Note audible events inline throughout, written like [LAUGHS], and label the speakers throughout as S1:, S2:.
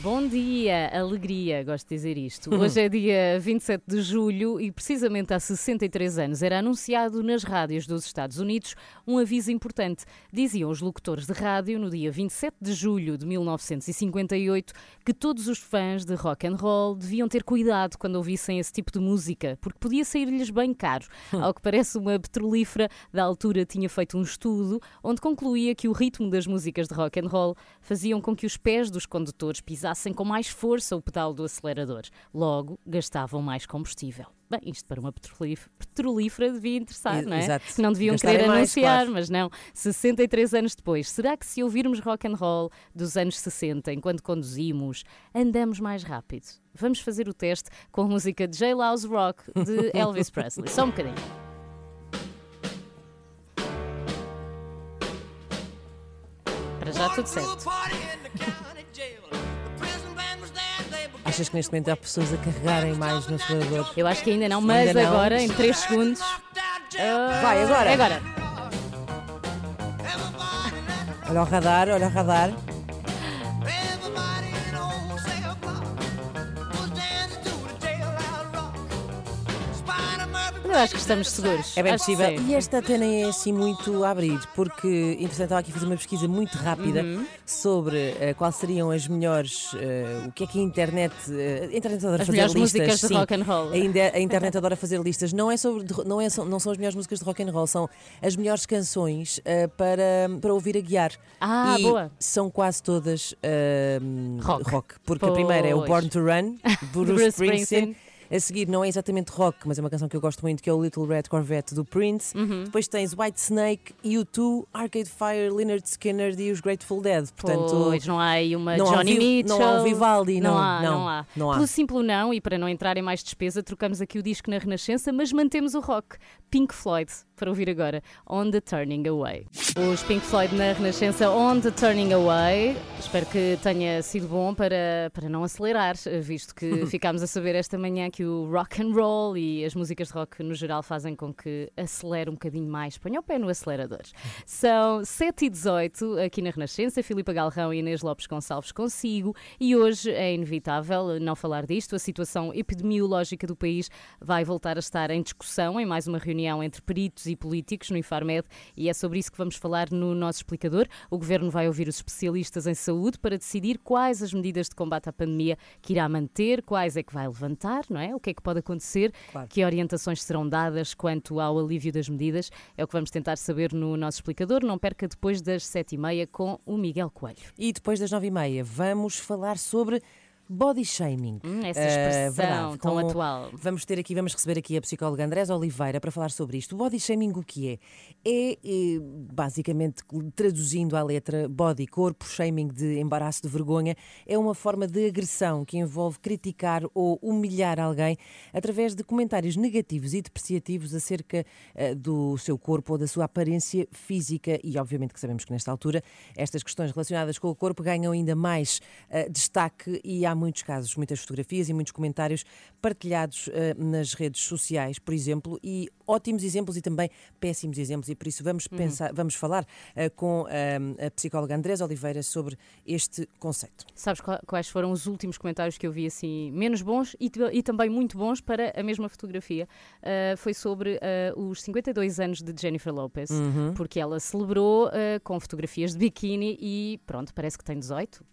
S1: Bom dia, alegria, gosto de dizer isto. [LAUGHS] Hoje é dia 27 de julho e, precisamente há 63 anos, era anunciado nas rádios dos Estados Unidos um aviso importante. Diziam os locutores de rádio, no dia 27 de julho de 1958, que todos os fãs de rock and roll deviam ter cuidado quando ouvissem esse tipo de música, porque podia sair-lhes bem caro. Ao que parece, uma petrolífera da altura tinha feito um estudo onde concluía que o ritmo das músicas de rock and roll faziam com que os pés dos condutores pisassem com mais força o pedal do acelerador. Logo, gastavam mais combustível. Bem, isto para uma petrolífera, devia interessar, não é?
S2: exato.
S1: Não deviam
S2: Gastarem
S1: querer
S2: mais,
S1: anunciar,
S2: claro.
S1: mas não. 63 anos depois, será que se ouvirmos rock and roll dos anos 60 enquanto conduzimos, andamos mais rápido? Vamos fazer o teste com a música de J. Louse Rock de [LAUGHS] Elvis Presley. Só um bocadinho. Para já tudo certo. [LAUGHS]
S2: Achas que neste momento há pessoas a carregarem mais no acelerador?
S1: Eu acho que ainda não, mas
S2: Ainda não?
S1: agora, em 3 segundos. ah,
S2: Vai, agora.
S1: Agora.
S2: Olha o radar, olha o radar.
S1: Eu acho que estamos seguros.
S2: É bem
S1: Acho que
S2: possível.
S1: sim.
S2: E esta até nem é assim muito a abrir, porque, entretanto, estava aqui a fazer uma pesquisa muito rápida
S1: Uhum.
S2: sobre eh, quais seriam as melhores. eh, o que é que a internet. eh, a internet adora
S1: As
S2: fazer
S1: melhores
S2: listas.
S1: músicas de
S2: sim.
S1: rock and roll.
S2: A, inde- a internet [LAUGHS] adora fazer listas. Não, é sobre, de ro- não, é, são- não são as melhores músicas de rock and roll, são as melhores canções eh, para, para ouvir a guiar.
S1: Ah,
S2: e
S1: boa.
S2: São quase todas eh,
S1: Rock.
S2: Porque a primeira é o
S1: Pois.
S2: Born to Run, [LAUGHS] Bruce,
S1: Bruce
S2: Springsteen.
S1: Springsteen.
S2: A seguir, não é exatamente rock, mas é uma canção que eu gosto muito, que é o Little Red Corvette do Prince.
S1: Uhum.
S2: Depois tens White Snake, U2, Arcade Fire, Leonard Skinner e os Grateful Dead. Portanto,
S1: Pois, não há aí uma
S2: não há
S1: Johnny
S2: Vi-
S1: Mitchell.
S2: não há um Vivaldi, não,
S1: há,
S2: não,
S1: não há.
S2: não há.
S1: Pelo simples não, e para não entrar em mais despesa, trocamos aqui o disco na Renascença, mas mantemos o rock. Pink Floyd, para ouvir agora, On the Turning Away. Os Pink Floyd na Renascença, On the Turning Away. Espero que tenha sido bom para, para não acelerar, visto que [LAUGHS] ficámos a saber esta manhã que o rock and roll e as músicas de rock no geral fazem com que acelere um bocadinho mais. Ponha o pé no acelerador. São 7 e 18 aqui na Renascença, Filipa Galrão e Inês Lopes Gonçalves consigo, e hoje é inevitável não falar disto. A situação epidemiológica do país vai voltar a estar em discussão em mais uma reunião entre peritos e políticos no Infarmed, e é sobre isso que vamos falar no nosso explicador. O governo vai ouvir os especialistas em saúde para decidir quais as medidas de combate à pandemia que irá manter, quais é que vai levantar, não é? O que é que pode acontecer,
S2: Claro.
S1: que orientações serão dadas quanto ao alívio das medidas. É o que vamos tentar saber no nosso explicador. Não perca depois das sete e meia com o Miguel Coelho.
S2: E depois das nove e meia vamos falar sobre body shaming.
S1: Hum, essa
S2: Eh,
S1: expressão
S2: verdade,
S1: tão
S2: com-
S1: atual.
S2: Vamos ter aqui, vamos receber aqui a psicóloga Andrés Oliveira para falar sobre isto. O body shaming o que é? É, eh, basicamente, traduzindo à letra, body, corpo, shaming de embaraço, de vergonha, é uma forma de agressão que envolve criticar ou humilhar alguém através de comentários negativos e depreciativos acerca eh, do seu corpo ou da sua aparência física e obviamente que sabemos que nesta altura estas questões relacionadas com o corpo ganham ainda mais eh, destaque e há muitos casos, muitas fotografias e muitos comentários partilhados eh, nas redes sociais, por exemplo, e ótimos exemplos e também péssimos exemplos e por isso vamos pensar, vamos falar eh, com eh, a psicóloga Andrés Oliveira sobre este conceito.
S1: Sabes qua- quais foram os últimos comentários que eu vi assim, menos bons e, e também muito bons para a mesma fotografia? Foi sobre os 52 anos de Jennifer Lopez,
S2: Uhum.
S1: porque ela celebrou com fotografias de biquíni e pronto, parece que tem 18.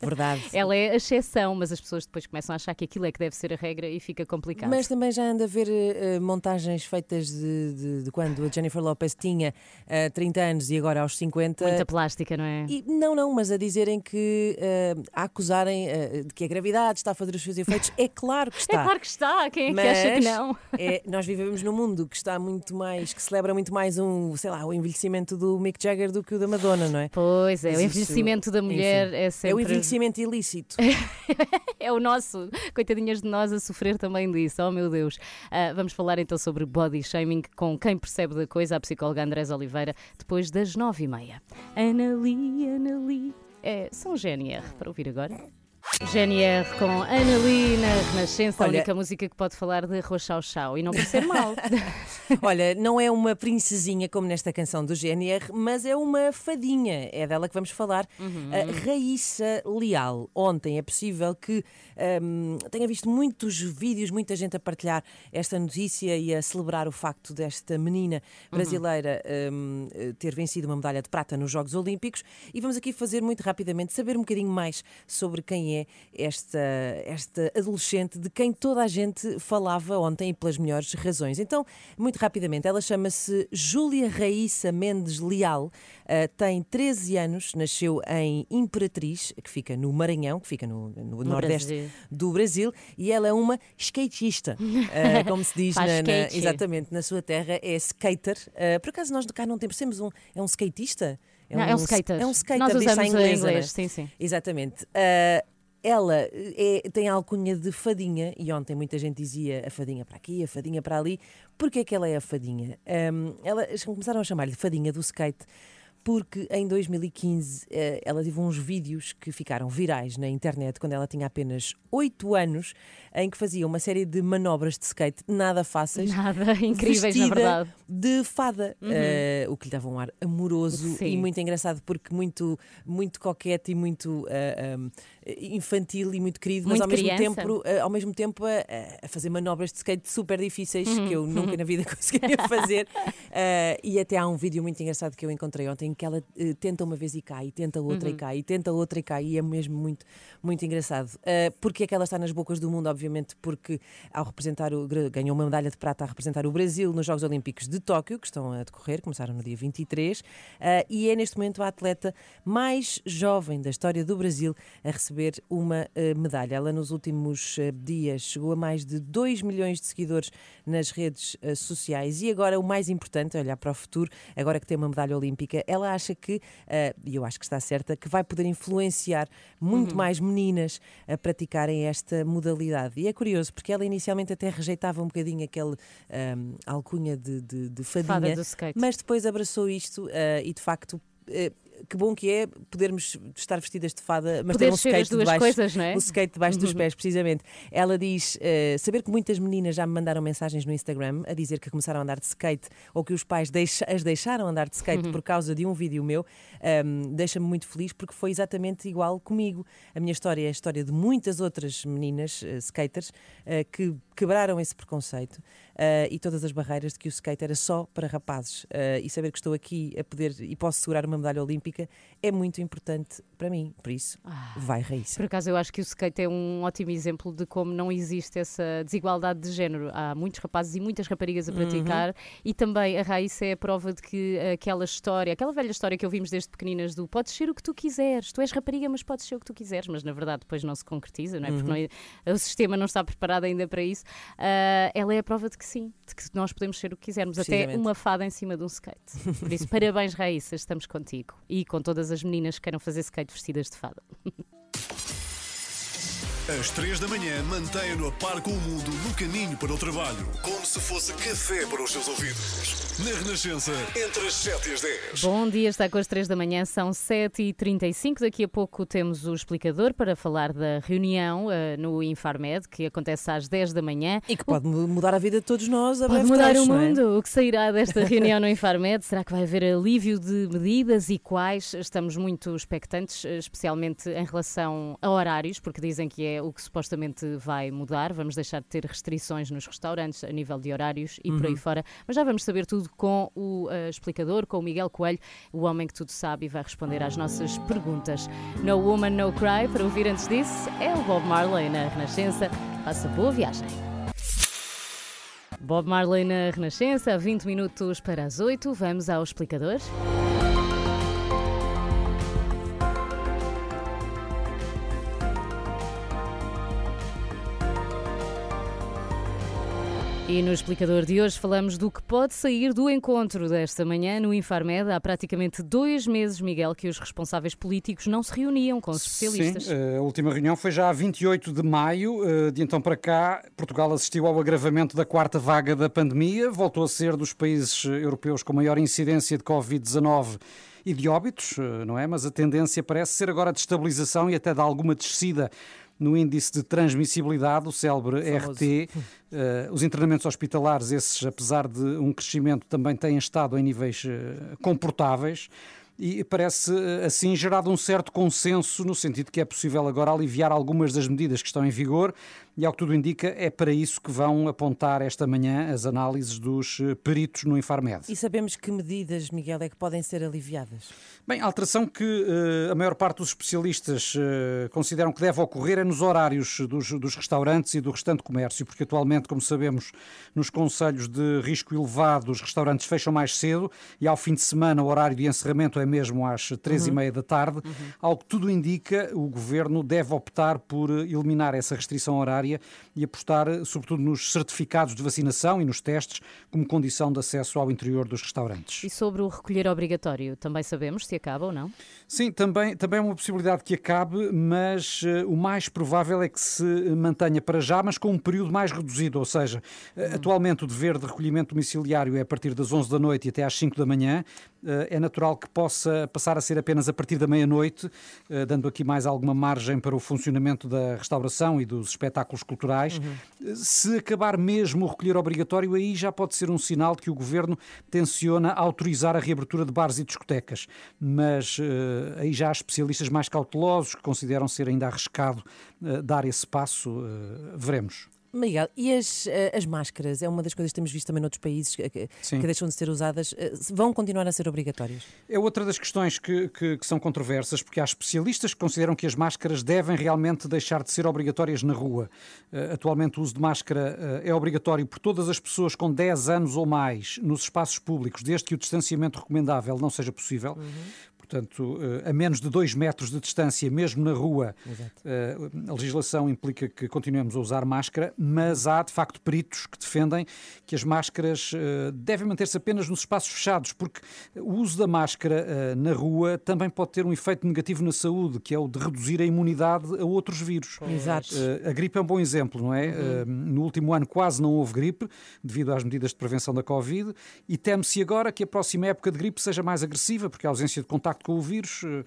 S2: Verdade. [LAUGHS]
S1: Ela é a exceção, mas as pessoas depois começam a achar que aquilo é que deve ser a regra e fica complicado.
S2: Mas também já anda a ver uh, montagens feitas de, de, de, quando a Jennifer Lopez tinha uh, 30 anos e agora aos 50.
S1: Muita plástica, não é?
S2: E, não, não, mas a dizerem que uh, a acusarem de que a gravidade está a fazer os seus efeitos. É claro que [LAUGHS] está.
S1: É claro que está, quem é que acha que não?
S2: É, nós vivemos num mundo que está muito mais, que celebra muito mais um, sei lá, o envelhecimento do Mick Jagger do que o da Madonna, não é?
S1: Pois é, o envelhecimento da mulher enfim, é sempre.
S2: É o envelhecimento ilícito. [LAUGHS] [LAUGHS]
S1: é o nosso, coitadinhas de nós a sofrer também disso, oh meu Deus. Uh, vamos falar então sobre body shaming com quem percebe da coisa, a psicóloga Andrés Oliveira, depois das nove e meia. Anali, Anali. É, são GNR, para ouvir agora. GNR com Ana Lee na Renascença, Olha, a única música que pode falar de arroz chau chau e não ser mal. [LAUGHS]
S2: Olha, não é uma princesinha como nesta canção do GNR, mas é uma fadinha. É dela que vamos falar. Uhum. A Raíssa Leal. Ontem é possível que um, tenha visto muitos vídeos, muita gente a partilhar esta notícia e a celebrar o facto desta menina uhum. brasileira uhum. um, ter vencido uma medalha de prata nos Jogos Olímpicos. E vamos aqui fazer muito rapidamente saber um bocadinho mais sobre quem é é esta, esta adolescente de quem toda a gente falava ontem e pelas melhores razões. Então, muito rapidamente, ela chama-se Júlia Raíssa Mendes Leal, uh, tem 13 anos, nasceu em Imperatriz, que fica no Maranhão, que fica no, no, no nordeste Brasil. do Brasil, e ela é uma skatista, uh, [LAUGHS] como se diz na, na, exatamente na sua terra, é skater. Uh, por acaso nós cá não temos, temos um, é um skatista?
S1: É, não, um, é um skater.
S2: É um skater,
S1: Nós usamos
S2: em inglês,
S1: inglês sim, sim.
S2: Exatamente. Uh, ela é, tem a alcunha de fadinha, e ontem muita gente dizia a fadinha para aqui, a fadinha para ali. Porquê é que ela é a fadinha? Um, ela, começaram a chamar-lhe fadinha do skate porque em 2015 eh, ela teve uns vídeos que ficaram virais na internet quando ela tinha apenas 8 anos, em que fazia uma série de manobras de skate nada fáceis.
S1: Nada [LAUGHS] incríveis, na verdade.
S2: De fada, uhum. uh, o que lhe dava um ar amoroso Sim. e muito engraçado, porque muito, muito coquete e muito uh, um, infantil e muito querido,
S1: muito
S2: mas ao
S1: criança.
S2: mesmo tempo, uh, ao mesmo tempo a, fazer manobras de skate super difíceis uhum. que eu nunca na vida [LAUGHS] conseguiria fazer. e até há um vídeo muito engraçado que eu encontrei ontem que ela tenta uma vez e cai, e tenta outra uhum. e cai, e tenta outra e cai, e é mesmo muito, muito engraçado. Porque é que ela está nas bocas do mundo, obviamente, porque ao representar o, ganhou uma medalha de prata a representar o Brasil nos Jogos Olímpicos de Tóquio, que estão a decorrer, começaram no dia 23, uh, ah, e é neste momento a atleta mais jovem da história do Brasil a receber uma uh, medalha. Ela nos últimos dias chegou a mais de 2 milhões de seguidores nas redes sociais e agora o mais importante, olhar para o futuro, agora que tem uma medalha olímpica, ela acha que, e eu acho que está certa, que vai poder influenciar muito uhum. mais meninas a praticarem esta modalidade. E é curioso, porque ela inicialmente até rejeitava um bocadinho aquele um, alcunha de, de, de fadinha,
S1: Fada
S2: mas depois abraçou isto uh, e de facto. Que bom que é podermos estar vestidas de fada, mas
S1: Poder
S2: ter um skate debaixo,
S1: coisas, não é?
S2: um skate debaixo dos uhum. pés, precisamente. Ela diz uh, saber que muitas meninas já me mandaram mensagens no Instagram a dizer que começaram a andar de skate ou que os pais deixa, as deixaram andar de skate uhum. por causa de um vídeo meu, um, ehm, deixa-me muito feliz porque foi exatamente igual comigo. A minha história é a história de muitas outras meninas uh, skaters uh, que quebraram esse preconceito e todas as barreiras de que o skate era só para rapazes. e saber que estou aqui a poder e posso segurar uma medalha olímpica é muito importante para mim. Por isso, ah, vai Raíssa.
S1: Por acaso, eu acho que o skate é um ótimo exemplo de como não existe essa desigualdade de género. Há muitos rapazes e muitas raparigas a uhum. praticar, uhum. e também a Raíssa é a prova de que aquela história, aquela velha história que ouvimos desde pequeninas do podes ser o que tu quiseres, tu és rapariga, mas podes ser o que tu quiseres, mas na verdade depois não se concretiza, não é? Uhum. Porque não é, o sistema não está preparado ainda para isso. Uh, ela é a prova de que sim, de que nós podemos ser o que quisermos, até uma fada em cima de um skate. Por isso, parabéns, Raíssa, estamos contigo e com todas as meninas que queiram fazer skate vestidas de fada. [LAUGHS]
S3: Às três da manhã, mantenha-no a par com o mundo no caminho para o trabalho, como se fosse café para os seus ouvidos. Na Renascença, entre as 7 e as 10.
S1: Bom dia, está com as 3 da manhã, são 7h35. Daqui a pouco temos o explicador para falar da reunião uh, no Infarmed, que acontece às 10 da manhã.
S2: E que pode mudar a vida de todos nós a
S1: Pode
S2: breve
S1: mudar
S2: trecho,
S1: o mundo. É? O que sairá desta reunião no Infarmed? Será que vai haver alívio de medidas e quais? Estamos muito expectantes, especialmente em relação a horários, porque dizem que é o que supostamente vai mudar. Vamos deixar de ter restrições nos restaurantes a nível de horários e uhum. por aí uhum. fora. Mas já vamos saber tudo tudo com o uh, explicador, com o Miguel Coelho, o homem que tudo sabe e vai responder às nossas perguntas. No Woman, No Cry, para ouvir antes disso, é o Bob Marley na Renascença. Faça boa viagem. Bob Marley na Renascença, 20 minutos para as 8. Vamos ao explicador. E no explicador de hoje falamos do que pode sair do encontro desta manhã no Infarmed. Há praticamente dois meses, Miguel, que os responsáveis políticos não se reuniam com os especialistas.
S4: Sim, eh, a última reunião foi já a 28 de maio. Eh, de então para cá, Portugal assistiu ao agravamento da quarta vaga da pandemia, voltou a ser dos países europeus com maior incidência de Covid-19 e de óbitos, eh, não é? Mas a tendência parece ser agora de estabilização e até de alguma descida no índice de transmissibilidade, o célebre RT. Uh, eh, os internamentos hospitalares, esses, apesar de um crescimento, também têm estado em níveis uh, comportáveis e parece eh, assim gerado um certo consenso no sentido que é possível agora aliviar algumas das medidas que estão em vigor e, ao que tudo indica, é para isso que vão apontar esta manhã as análises dos eh, peritos no Infarmed.
S2: E sabemos que medidas, Miguel, é que podem ser aliviadas?
S4: Bem, a alteração que uh, a maior parte dos especialistas uh, consideram que deve ocorrer é nos horários dos, dos restaurantes e do restante comércio, porque atualmente, como sabemos, nos conselhos de risco elevado, os restaurantes fecham mais cedo e ao fim de semana o horário de encerramento é mesmo às três uhum. e meia da tarde. Uhum. Ao que tudo indica, o governo deve optar por eliminar essa restrição horária área e apostar, sobretudo, nos certificados de vacinação e nos testes como condição de acesso ao interior dos restaurantes.
S1: E sobre o recolher obrigatório, também sabemos se acaba ou não?
S4: Sim, também, também é uma possibilidade que acabe, mas uh, o mais provável é que se mantenha para já, mas com um período mais reduzido, ou seja, hum. atualmente o dever de recolhimento domiciliário é a partir das 11 da noite e até às 5 da manhã. Uh, é natural que possa passar a ser apenas a partir da meia-noite, uh, dando aqui mais alguma margem para o funcionamento da restauração e dos espetáculos espetáculos culturais. Uhum. Se acabar mesmo o recolher obrigatório, aí já pode ser um sinal de que o governo tenciona autorizar a reabertura de bares e discotecas. Mas uh, aí já há especialistas mais cautelosos que consideram ser ainda arriscado uh, dar esse passo. Uh, veremos.
S2: Miguel, e as, eh, as máscaras? É uma das coisas que temos visto também noutros países que, que deixam de ser usadas. Eh, vão continuar a ser obrigatórias?
S4: É outra das questões que, que, que, são controversas, porque há especialistas que consideram que as máscaras devem realmente deixar de ser obrigatórias na rua. Uh, atualmente, o uso de máscara uh, é obrigatório por todas as pessoas com 10 anos ou mais nos espaços públicos, desde que o distanciamento recomendável não seja possível. Uhum portanto, eh, a menos de dois metros de distância, mesmo na rua, Exato. Eh, a legislação implica que continuemos a usar máscara, mas há, de facto, peritos que defendem que as máscaras eh, devem manter-se apenas nos espaços fechados, porque o uso da máscara na rua também pode ter um efeito negativo na saúde, que é o de reduzir a imunidade a outros vírus.
S2: Exato.
S4: A gripe é um bom exemplo, não é? Uhum. No último ano quase não houve gripe, devido às medidas de prevenção da Covid, e teme-se agora que a próxima época de gripe seja mais agressiva, porque a ausência de contacto com o vírus eh,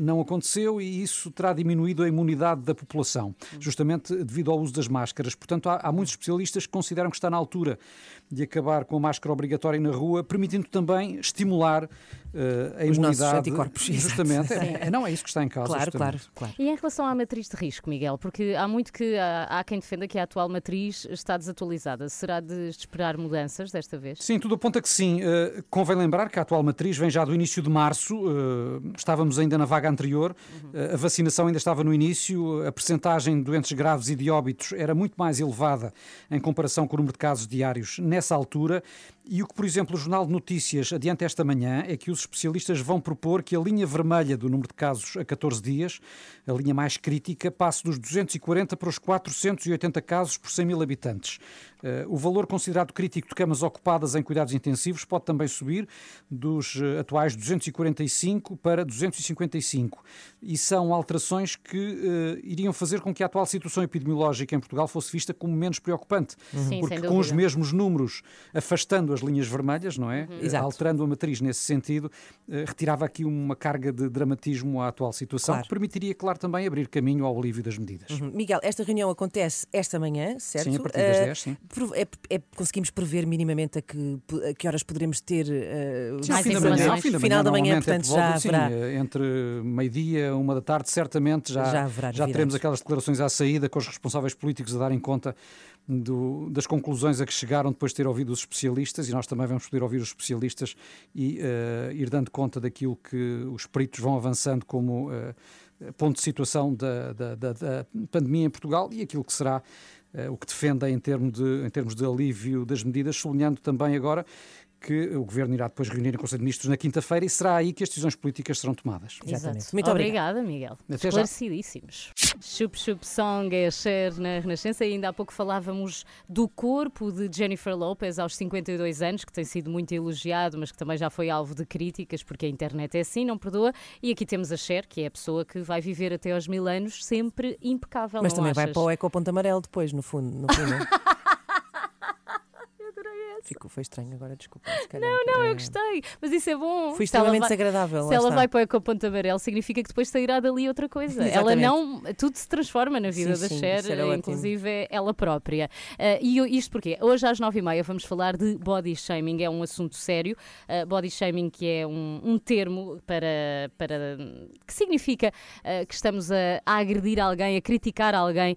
S4: não aconteceu e isso terá diminuído a imunidade da população, justamente devido ao uso das máscaras. Portanto, há, há muitos especialistas que consideram que está na altura de acabar com a máscara obrigatória na rua, permitindo também estimular uh, a
S2: Os
S4: imunidade.
S2: anticorpos. [LAUGHS]
S4: Justamente. É, não é isso que está em causa.
S2: Claro, claro, claro.
S1: E em relação à matriz de risco, Miguel, porque há muito que há, há quem defenda que a atual matriz está desatualizada. Será de esperar mudanças desta vez?
S4: Sim, tudo aponta que sim. Uh, convém lembrar que a atual matriz vem já do início de março. Uh, estávamos ainda na vaga anterior. Uhum. a vacinação ainda estava no início. A percentagem de doentes graves e de óbitos era muito mais elevada em comparação com o número de casos diários nessa altura. E o que, por exemplo, o Jornal de Notícias adianta esta manhã é que os especialistas vão propor que a linha vermelha do número de casos a 14 dias, a linha mais crítica, passe dos 240 para os 480 casos por 100 mil habitantes. Eh, o valor considerado crítico de camas ocupadas em cuidados intensivos pode também subir dos eh, atuais 245 para 255. E são alterações que uh, iriam fazer com que a atual situação epidemiológica em Portugal fosse vista como menos preocupante.
S1: Sim,
S4: porque com os mesmos números, afastando as linhas vermelhas, não é? Uhum. Alterando a matriz nesse sentido, uh, retirava aqui uma carga de dramatismo à atual situação, claro. que permitiria, claro, também abrir caminho ao alívio das medidas.
S2: Uhum. Miguel, esta reunião acontece esta manhã, certo?
S4: Sim, a partir das 10, sim
S2: é- é- conseguimos prever minimamente a que, a que horas poderemos ter uh,
S4: Sim,
S1: Mais
S4: fim da manhã, ao fim da
S2: Final da manhã,
S4: é
S2: portanto,
S4: volta
S2: já
S4: sim,
S2: haverá.
S4: eh, entre meio-dia, uma da tarde, certamente já,
S2: Já haverá
S4: já teremos aquelas declarações à saída com os responsáveis políticos a darem conta do- das conclusões a que chegaram depois de ter ouvido os especialistas e nós também vamos poder ouvir os especialistas e eh, ir dando conta daquilo que os peritos vão avançando como eh, ponto de situação da, da- da- da pandemia em Portugal e aquilo que será o que defendem em, de, em termos de alívio das medidas, sublinhando também agora que o Governo irá depois reunir em Conselho de Ministros na quinta-feira e será aí que as decisões políticas serão tomadas.
S2: Exatamente.
S1: Exato.
S2: Muito
S1: Obrigada, Miguel.
S4: Até.
S1: Esclarecidíssimos. Chup Chup Song é Cher na Renascença. E ainda há pouco falávamos do corpo de Jennifer Lopez aos 52 anos, que tem sido muito elogiado, mas que também já foi alvo de críticas, porque a internet é assim, não perdoa. E aqui temos a Cher, que é a pessoa que vai viver até aos mil anos sempre impecável.
S2: Mas
S1: não
S2: também vai
S1: achas?
S2: para o ecoponto amarelo depois, no fundo. No é? [LAUGHS] Ficou, foi estranho agora, desculpa. calhar.
S1: Não, não, eu gostei. Mas isso é bom.
S2: Foi extremamente desagradável.
S1: Se ela
S2: está.
S1: vai para o Ecoponto Amarelo, significa que depois sairá dali outra coisa. ela não. Tudo se transforma na vida
S2: Sim,
S1: da
S2: sim,
S1: Cher,
S2: ótimo.
S1: inclusive é ela própria. Ah, e isto porque hoje às nove e meia vamos falar de body shaming, é um assunto sério. Ah, body shaming, que é um, um termo para, para. que significa ah, que estamos a, a agredir alguém, a criticar alguém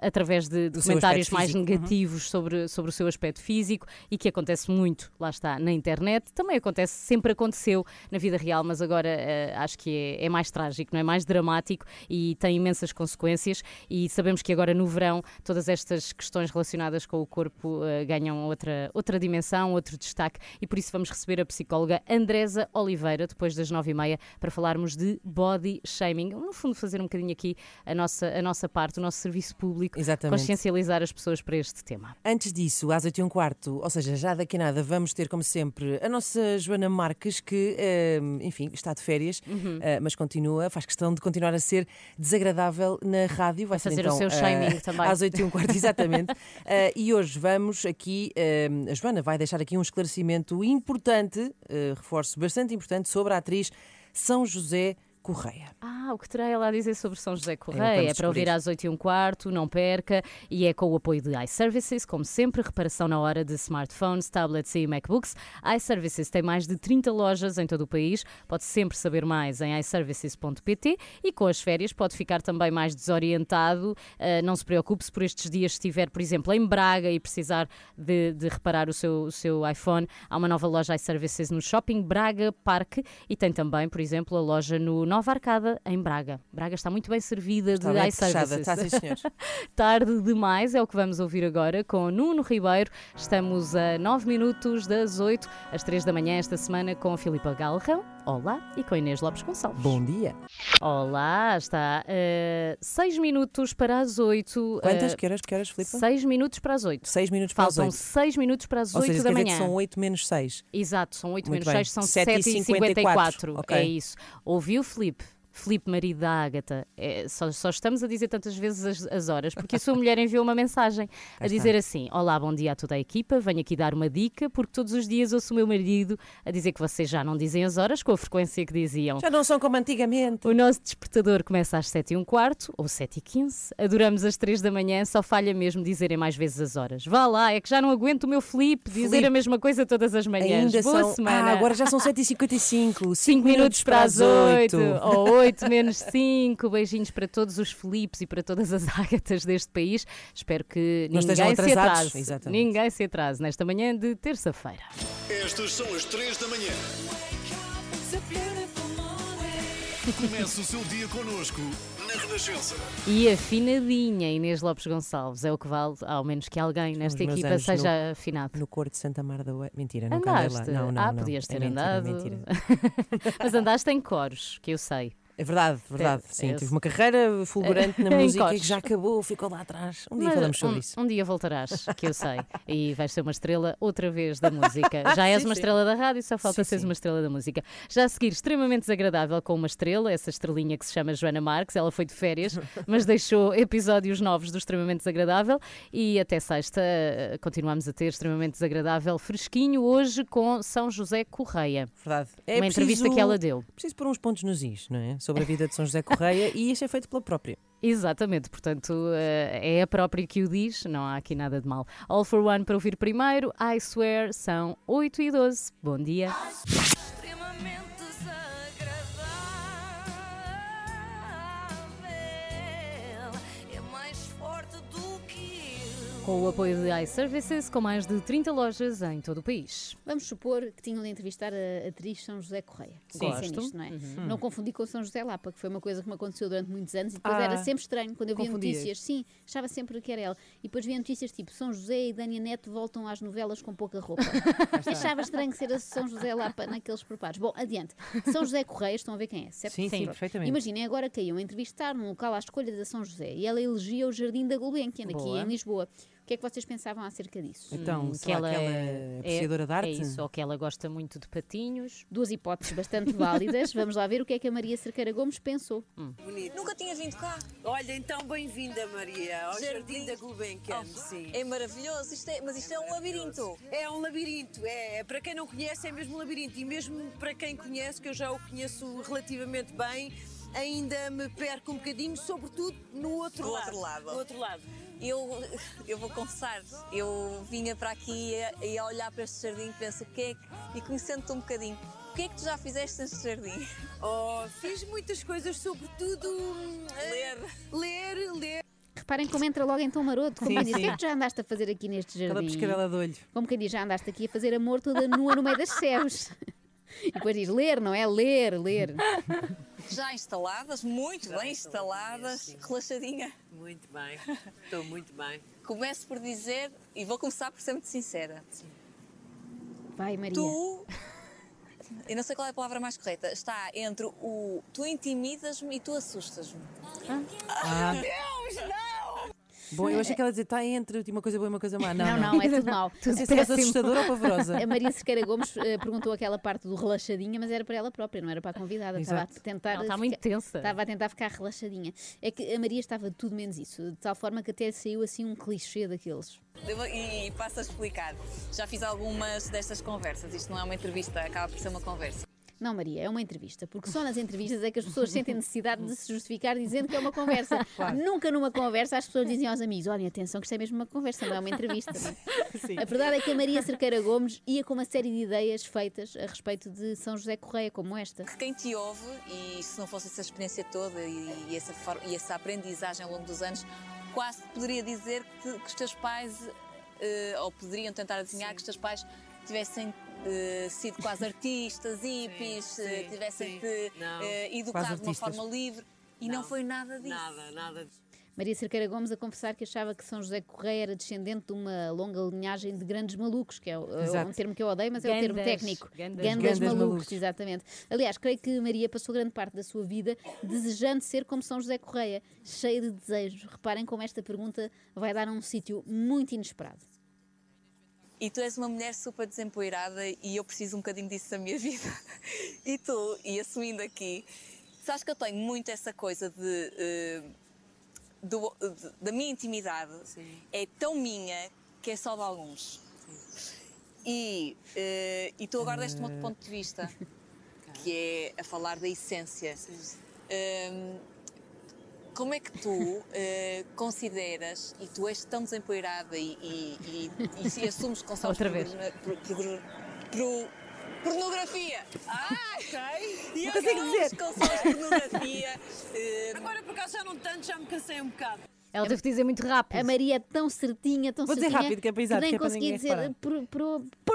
S1: através de, de comentários mais.
S2: Uhum.
S1: negativos sobre, sobre o seu aspecto físico e que acontece muito, lá está, na internet. Também acontece, sempre aconteceu na vida real, mas agora eh, acho que é, é mais trágico, não é? Mais dramático e tem imensas consequências. E sabemos que agora no verão todas estas questões relacionadas com o corpo eh, ganham outra, outra dimensão, outro destaque. E por isso vamos receber a psicóloga Andresa Oliveira depois das nove e meia para falarmos de body shaming. No fundo, fazer um bocadinho aqui a nossa, a nossa parte, o nosso serviço público,
S2: Exatamente.
S1: consciencializar as pessoas para este tema.
S2: Antes disso, às 8 e um quarto, ou seja, já daqui a nada, vamos ter, como sempre, a nossa Joana Marques, que, eh, enfim, está de férias,
S1: Uhum.
S2: eh, mas continua, faz questão de continuar a ser desagradável na rádio. Vai ser,
S1: fazer o
S2: então,
S1: seu
S2: eh,
S1: shaming também.
S2: Às 8 e um quarto, [LAUGHS] exatamente. Eh, e hoje vamos aqui, eh, a Joana vai deixar aqui um esclarecimento importante, reforço bastante importante, sobre a atriz São José Correia.
S1: Ah, o que terá ela a dizer sobre São José
S2: É
S1: Correia?
S2: vamos
S1: É, para ouvir às 8 e um quarto, não perca. E é com o apoio de iServices, como sempre, reparação na hora de smartphones, tablets e MacBooks. iServices tem mais de 30 lojas em todo o país. Pode sempre saber mais em iServices.pt e com as férias pode ficar também mais desorientado. Ah, não se preocupe se por estes dias estiver, por exemplo, em Braga e precisar de, de reparar o seu, o seu iPhone. Há uma nova loja iServices no Shopping Braga Parque e tem também, por exemplo, a loja no Nova Arcada, em Braga. Braga está muito bem servida
S2: Está
S1: de iServices.
S2: fechada, está sim. [LAUGHS]
S1: Tarde demais é o que vamos ouvir agora com Nuno Ribeiro. Estamos a 9 minutos das 8 às 3 da manhã esta semana com a Filipa Galrão. Olá, e com Inês Lopes Gonçalves.
S2: Bom dia.
S1: Olá, está 6 minutos para as 8.
S2: Quantas? Que horas, que horas, Filipe?
S1: 6 minutos para as 8.
S2: 6 minutos para as
S1: Faltam
S2: 8.
S1: 6 minutos para as
S2: Ou
S1: 8
S2: seja,
S1: da
S2: quer dizer
S1: manhã.
S2: que são 8 menos 6.
S1: Exato, são 8
S2: Muito
S1: menos
S2: bem.
S1: 6, são
S2: 7
S1: 7
S2: e
S1: e 54.
S2: 54. Ok.
S1: É isso. Ouviu, Filipe? Filipe, marido da Ágata, é, só, só estamos a dizer tantas vezes as, as horas, porque a sua mulher enviou uma mensagem [LAUGHS] a dizer assim: Olá, bom dia a toda a equipa, venho aqui dar uma dica, porque todos os dias ouço o meu marido a dizer que vocês já não dizem as horas com a frequência que diziam.
S2: Já não são como antigamente.
S1: O nosso despertador começa às 7 e um quarto, ou 7 e 15. Adoramos às 3 da manhã, só falha mesmo dizerem mais vezes as horas. Vá lá, é que já não aguento o meu Filipe dizer
S2: Filipe,
S1: a mesma coisa todas as manhãs.
S2: Ainda
S1: Boa
S2: são.
S1: semana.
S2: Ah, agora já são 7h55. [LAUGHS]
S1: 5 minutos para as 8, ou 8 menos 5. Beijinhos para todos os Filipes e para todas as [LAUGHS] ágatas deste país. Espero que
S2: Não
S1: ninguém se atrase.
S2: Exatamente.
S1: Ninguém se atrase nesta manhã de terça-feira.
S3: Estas são as 3 da manhã. Comece o seu dia connosco na Renascença.
S1: E afinadinha, Inês Lopes Gonçalves, é o que vale, ao menos que alguém nesta
S2: meus
S1: equipa
S2: anos
S1: seja afinado.
S2: No Cor de Santa Mar da Ue... Mentira, nunca andei lá.
S1: Andaste?
S2: Não, não,
S1: ah,
S2: não.
S1: podias
S2: É
S1: ter
S2: mentira,
S1: andado.
S2: mentira. [LAUGHS]
S1: Mas andaste em coros, que eu sei.
S2: É verdade, verdade. Sim,
S1: é
S2: tive uma carreira fulgurante na [LAUGHS] música que já acabou, ficou lá atrás. Um dia
S1: Mas
S2: falamos sobre
S1: um,
S2: isso.
S1: um dia voltarás, que eu sei. [LAUGHS] E vais ser uma estrela outra vez da música. Já és
S2: Sim,
S1: uma
S2: sim.
S1: estrela da rádio, só falta
S2: Sim,
S1: seres uma estrela da música. Já a seguir, extremamente desagradável com uma estrela, essa estrelinha que se chama Joana Marques. Ela foi de férias, [LAUGHS] mas deixou episódios novos do Extremamente Desagradável. E até sexta eh, continuamos a ter Extremamente Desagradável fresquinho, hoje com São José Correia.
S2: Verdade. É
S1: uma entrevista
S2: preciso-
S1: que ela deu.
S2: Preciso pôr uns pontos nos is, não é? Sobre a vida de São José Correia e isto é feito pela própria.
S1: Exatamente, portanto eh, é a própria que o diz, não há aqui nada de mal. All for One para ouvir primeiro, I Swear, são 8 e 12. Bom dia. Com o apoio de iServices, com mais de 30 lojas em todo o país.
S5: Vamos supor que tinham de entrevistar a atriz São José Correia. Pensem
S1: Gosto.
S5: nisto, não é?
S2: Uhum.
S5: Não confundi com São José Lapa, que foi uma coisa que me aconteceu durante muitos anos e depois
S2: Ah,
S5: era sempre estranho quando eu via
S2: confundias.
S5: notícias. Sim, achava sempre que era ela. E depois via notícias tipo São José e Dania Neto voltam às novelas com pouca roupa. [LAUGHS] achava estranho ser a São José Lapa naqueles preparos. Bom, adiante. São José Correia, estão a ver quem é, certo?
S2: Sim, sim, perfeitamente.
S5: Imaginem agora que iam entrevistar num local à escolha da São José e ela elegia o Jardim da Gulbenkian, aqui em Lisboa. O que é que vocês pensavam acerca disso?
S2: Então,
S1: Hum,
S2: sei lá, aquela apreciadora de arte?
S1: É isso, ou que ela gosta muito de patinhos.
S5: Duas hipóteses bastante válidas. [LAUGHS] Vamos lá ver o que é que a Maria Cerqueira Gomes pensou.
S6: Nunca tinha vindo cá.
S7: Olha, então bem-vinda, Maria, ao Jardim, da Gulbenkian.
S6: Oh,
S7: sim.
S6: É maravilhoso, isto é- mas isto é um labirinto.
S7: É um labirinto, é. Para quem não conhece, é mesmo um labirinto. E mesmo para quem conhece, que eu já o conheço relativamente bem, ainda me perco um bocadinho, sobretudo no outro
S6: Do
S7: lado.
S6: outro lado.
S7: Do outro lado.
S6: Eu, eu vou confessar, eu vinha para aqui e, e a olhar para este jardim penso o que é que, e conhecendo-te um bocadinho, o que é que tu já fizeste neste jardim?
S7: Oh, fiz muitas coisas, sobretudo hum, eh,
S6: Ler.
S7: ler, ler.
S5: Reparem como entra logo em tom maroto. Como
S2: Sim,
S5: diz, o
S2: sim.
S5: que é que tu já andaste a fazer aqui neste
S2: Aquela
S5: jardim?
S2: pescadela de olho.
S5: Como quem diz, já andaste aqui a fazer amor toda nua no meio das céus. [LAUGHS] E depois diz, ler, não é? Ler, ler.
S6: Já instaladas, muito bem instaladas, relaxadinha.
S7: Muito bem, estou muito bem.
S6: Começo por dizer, e vou começar por ser muito sincera,
S5: Vai, Maria.
S6: tu, eu não sei qual é a palavra mais correta, está entre o tu intimidas-me e tu assustas-me.
S2: Ah.
S6: Deus, não!
S2: Bom, eu achei que ela dizia, está entre uma coisa boa e uma coisa má. Não,
S5: Não, não, é tudo mau. [LAUGHS]
S2: Não sei se és assustadora ou pavorosa.
S5: A Maria Cerqueira Gomes eh, perguntou aquela parte do relaxadinha, mas era para ela própria, não era para a convidada. Estava a
S2: Exato.
S5: tentar.
S1: Ela está muito
S5: ficar-
S1: tensa.
S5: Estava a tentar ficar relaxadinha. É que a Maria estava tudo menos isso, de tal forma que até saiu assim um clichê daqueles.
S6: Eu vou- E passo a explicar. Já fiz algumas destas conversas. Isto não é uma entrevista, acaba por ser uma conversa.
S5: Não, Maria, é uma entrevista, porque só nas entrevistas é que as pessoas sentem necessidade de se justificar dizendo que é uma conversa. [LAUGHS] Nunca numa conversa as pessoas dizem aos amigos: olhem, atenção, que isto é mesmo uma conversa, não é uma entrevista. [LAUGHS] não é? A verdade é que a Maria Cerqueira Gomes ia com uma série de ideias feitas a respeito de São José Correia, como esta.
S6: Que quem te ouve, e se não fosse essa experiência toda e, e essa, e essa aprendizagem ao longo dos anos, quase poderia dizer que, que os teus pais, eh, ou poderiam tentar adivinhar que os teus pais tivessem eh, sido quase artistas, hippies, eh,
S7: sim,
S6: tivessem
S7: sim.
S6: te
S7: Não.
S6: eh, educado de uma forma livre. E não, foi nada disso.
S7: Nada, nada.
S5: Maria Cerqueira Gomes a confessar que achava que São José Correia era descendente de uma longa linhagem de grandes malucos, que é, é
S2: Exato.
S5: um termo que eu odeio, mas é o termo
S1: Gandas,
S5: técnico.
S1: gandas.
S5: Gandas
S2: Gandas
S5: malucos,
S2: malucos.
S5: exatamente. Aliás, creio que Maria passou grande parte da sua vida desejando ser como São José Correia, cheia de desejos. Reparem como esta pergunta vai dar a um sítio muito inesperado.
S6: E tu és uma mulher super desempoeirada e eu preciso um bocadinho disso da minha [LAUGHS] vida. E tu, e assumindo aqui, sabes que eu tenho muito essa coisa de. eh, do- de- da minha intimidade é tão minha que é só de alguns. E, eh, e tu agora deste-me outro ponto de vista, [LAUGHS] que é a falar da essência. Hum, como é que tu eh, consideras, e tu és tão desempoeirada e, e, e, e, e assumes que consomes
S1: Outra vez.
S6: por, por, por, por- pornografia? Ah, ok! E
S2: Não
S6: eu
S2: consigo dizer.
S6: consomes pornografia. eh,
S7: Agora por acaso já não tanto, já me cansei um bocado.
S1: Ela teve de dizer muito rápido.
S5: A Maria é tão certinha, tão
S2: Vou dizer
S5: certinha,
S2: rápido, que é para exato,
S5: nem
S2: que é para
S5: conseguia
S2: ninguém
S5: dizer por-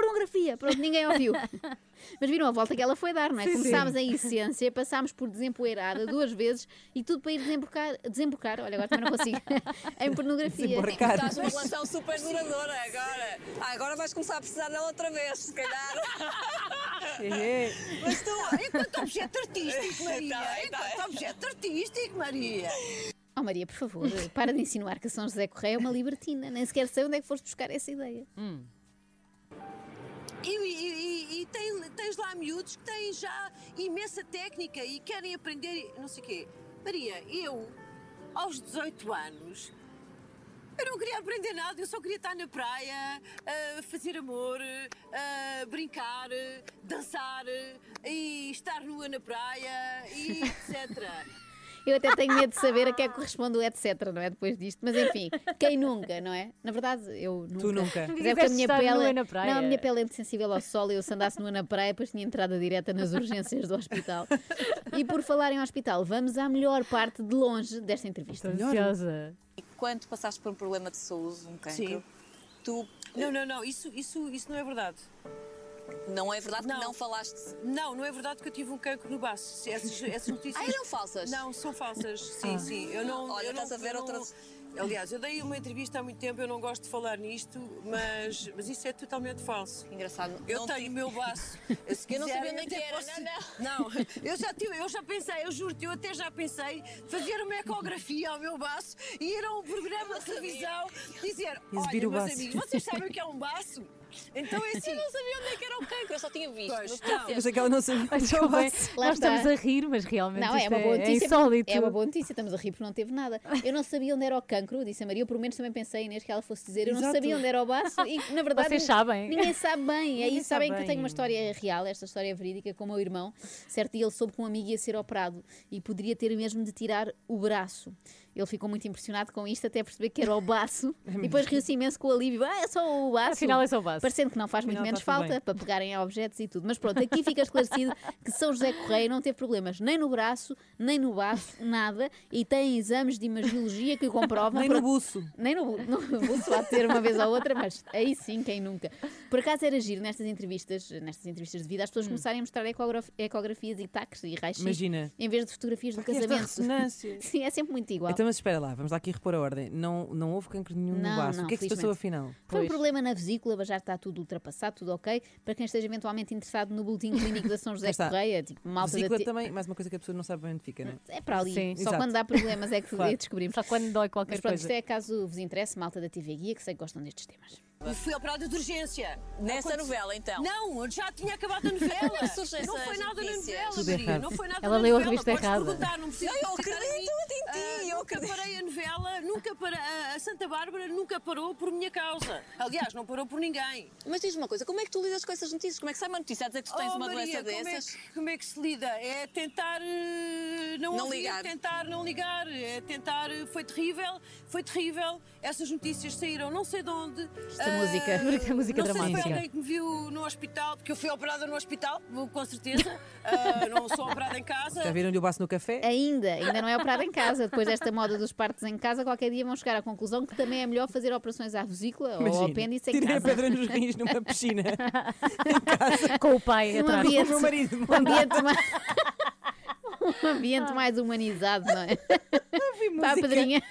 S5: pornografia. Pronto, ninguém ouviu. [LAUGHS] Mas viram a volta que ela foi dar, não é?
S2: Sim, sim.
S5: Começámos em essência, passámos por desempoeirada duas vezes e tudo para ir desembocar, desembocar olha, agora também não consigo, [LAUGHS] em pornografia.
S2: Desembarcar.
S6: Estás numa relação super duradoura agora. Ah, agora vais começar a precisar dela outra vez, se calhar. [LAUGHS]
S7: Mas tu, enquanto objeto artístico, Maria,
S6: Tá bem, tá
S7: enquanto
S6: bem.
S7: objeto artístico, Maria.
S5: Oh Maria, por favor, para de insinuar que a São José Correia é uma libertina. Nem sequer sei onde é que foste buscar essa ideia.
S7: E, e- e- tem- tens lá miúdos que têm já imensa técnica e querem aprender, não sei o quê. Maria, eu, aos 18 anos, Eu não queria aprender nada, eu só queria estar na praia, a fazer amor, a brincar, dançar e estar nua na praia e etc. [LAUGHS]
S5: Eu até tenho medo de saber a que é que corresponde o etc, não é? Depois disto, mas enfim, quem nunca, não é? Na verdade, eu nunca.
S2: Tu nunca.
S5: Mas é porque a minha pele.
S1: nua na praia.
S5: Não, a minha pele é muito sensível ao sol e eu se andasse nua na praia, depois tinha entrada direta nas urgências do hospital. E por falar em hospital, vamos à melhor parte de longe desta entrevista.
S1: Ansiosa.
S6: E quando passaste por um problema de saúde, um cancro,
S7: Sim.
S6: tu
S7: Não, não, não, isso, isso, isso não é verdade.
S6: Não é verdade que não falaste.
S7: Não, não é verdade que eu tive um cancro no baço. Essas, essas notícias.
S6: Ah, eram falsas?
S7: Não, são falsas. Sim,
S6: Ah.
S7: sim. Eu não.
S6: Olha,
S7: eu não,
S6: estás a ver
S7: não-
S6: outras-
S7: Aliás, eu dei uma entrevista há muito tempo, eu não gosto de falar nisto, mas, mas isso é totalmente falso.
S6: Engraçado.
S7: Eu
S6: não
S7: tenho
S6: tive-
S7: o meu baço. [LAUGHS] se
S6: Eu não sabia onde é que era,
S7: posso-
S6: não,
S7: Não, eu já, tive, eu já pensei, eu juro-te, eu até já pensei fazer uma ecografia ao meu baço e ir a um programa de televisão dizer:
S2: Exibir
S7: Olha,
S2: o
S7: meus
S2: baço."
S7: amigos, vocês sabem o que é um baço? [LAUGHS] Então é assim.
S6: Eu não [LAUGHS] sabia onde é que era o cancro, eu só tinha visto.
S7: Pois, não.
S2: Mas é que ela não sabia. [LAUGHS]
S1: Desculpem,
S5: Lá
S1: nós
S5: está.
S1: estamos a rir, mas realmente
S5: Não, é uma boa notícia.
S1: insólito.
S5: É uma boa notícia, estamos a rir porque não teve nada. Eu não sabia onde era o cancro, disse a Maria, eu por menos também pensei, Inês, que ela fosse dizer. Eu não
S2: Exato.
S5: sabia onde era o baço e, na [LAUGHS] verdade.
S1: Vocês sabem.
S5: Ninguém sabe bem.
S1: Ninguém
S5: Aí sabem
S1: sabe
S5: que eu tenho
S1: bem.
S5: uma história real, esta história é verídica, com o meu irmão. Certo dia ele soube que um amigo ia ser operado e poderia ter mesmo de tirar o braço. Ele ficou muito impressionado com isto, até perceber que era o baço. [LAUGHS] e depois riu-se imenso com o alívio. Ah, é só o baço.
S1: Afinal é só o baço.
S5: Parecendo que não faz muito
S2: Afinal
S5: menos
S2: está tudo
S5: falta
S2: bem.
S5: para pegarem a objetos e tudo. Mas pronto, aqui fica esclarecido que São José Correia não teve problemas nem no braço, nem no baço, nada, e tem exames de imagiologia que o comprovam.
S2: Nem no buço.
S5: Nem no, bu- no buço, há de ter uma vez ou outra, mas aí sim, quem nunca. Por acaso era giro nestas entrevistas, nestas entrevistas de vida, as pessoas começarem a mostrar ecograf- ecografias e taques e raios
S2: Imagina.
S5: em vez de fotografias do
S2: Para que esta
S5: casamento.
S2: ressonância? [LAUGHS]
S5: Sim, é sempre muito igual.
S2: Então, mas espera lá, vamos lá aqui repor a ordem. Não, não houve cancro nenhum
S5: Não,
S2: no baço.
S5: não,
S2: o que é que se passou afinal?
S5: Foi um problema na vesícula, mas já está tudo ultrapassado, tudo ok. Para quem esteja eventualmente interessado no boletim clínico da São [LAUGHS] José
S2: está.
S5: Correia, tipo, malta
S2: Vesícula
S5: da T-
S2: também, mais uma coisa que a pessoa não sabe bem onde fica, não é?
S5: É para ali.
S1: Sim.
S5: Só
S2: Exato.
S5: quando dá problemas é que [LAUGHS]
S2: Claro.
S5: descobrimos.
S1: Só quando dói qualquer
S5: Mas pronto,
S1: coisa.
S5: isto é caso vos interesse, malta da TV Guia, que sei que gostam destes temas.
S7: E fui operada de urgência.
S6: Nessa
S7: Aconteceu-
S6: novela, então?
S7: Não, já tinha acabado a novela. [LAUGHS] não foi nada na novela,
S2: Tudo
S7: Maria.
S2: errado.
S7: Não foi nada
S1: Ela
S7: na
S1: leu a revista
S7: Podes
S1: errada.
S7: perguntar, não precisa
S6: Eu acredito em ti,
S7: Ah,
S6: eu
S7: nunca
S6: acredito.
S7: parei a novela, nunca para a Santa Bárbara nunca parou por minha causa. Aliás, não parou por ninguém.
S6: Mas diz-me uma coisa, como é que tu lidas com essas notícias? Como é que sai uma notícia a dizer que tu tens
S7: Oh,
S6: uma
S7: Maria,
S6: doença
S7: como é,
S6: dessas?
S7: que, como é que se lida? É tentar eh, não,
S6: Não
S7: ouvir,
S6: ligar.
S7: tentar não ligar, é tentar. eh, Foi terrível, foi terrível. Essas notícias saíram não sei de onde.
S5: Música, [LAUGHS]
S1: esta música
S7: não sei se
S1: dramática.
S7: foi alguém que me viu no hospital, porque eu fui operada no hospital, com certeza. [LAUGHS] Ah, não sou operada em casa.
S2: Já viram-lhe o baço no café?
S5: Ainda, ainda não é operado em casa. Depois desta moda dos partos em casa, qualquer dia vão chegar à conclusão que também é melhor fazer operações à vesícula ou ao
S2: Imagina,
S5: apêndice em
S2: tirei a
S5: casa.
S2: pedra nos rins numa piscina. [LAUGHS]
S1: Com o pai
S5: Um
S1: atrás.
S5: ambiente,
S2: meu marido.
S5: um ambiente mais, um ambiente mais humanizado, não é? Para a
S2: música.
S5: Pedrinha,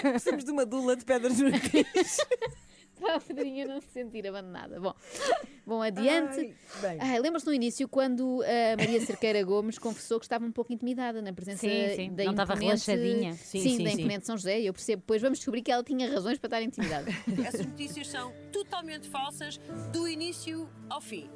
S2: Precisamos de uma dula de pedras nos rins. [LAUGHS]
S5: para a Pedrinha não se sentir abandonada. Bom, bom adiante. Lembras-te no início quando a Maria Cerqueira Gomes confessou que estava um pouco intimidada na presença
S1: Sim, sim,
S5: da
S1: não estava relaxadinha.
S5: Sim,
S2: Sim, sim,
S5: da
S2: sim.
S5: imponente São José. E eu percebo, depois vamos descobrir que ela tinha razões para estar intimidada.
S7: Essas notícias são totalmente falsas do início ao fim.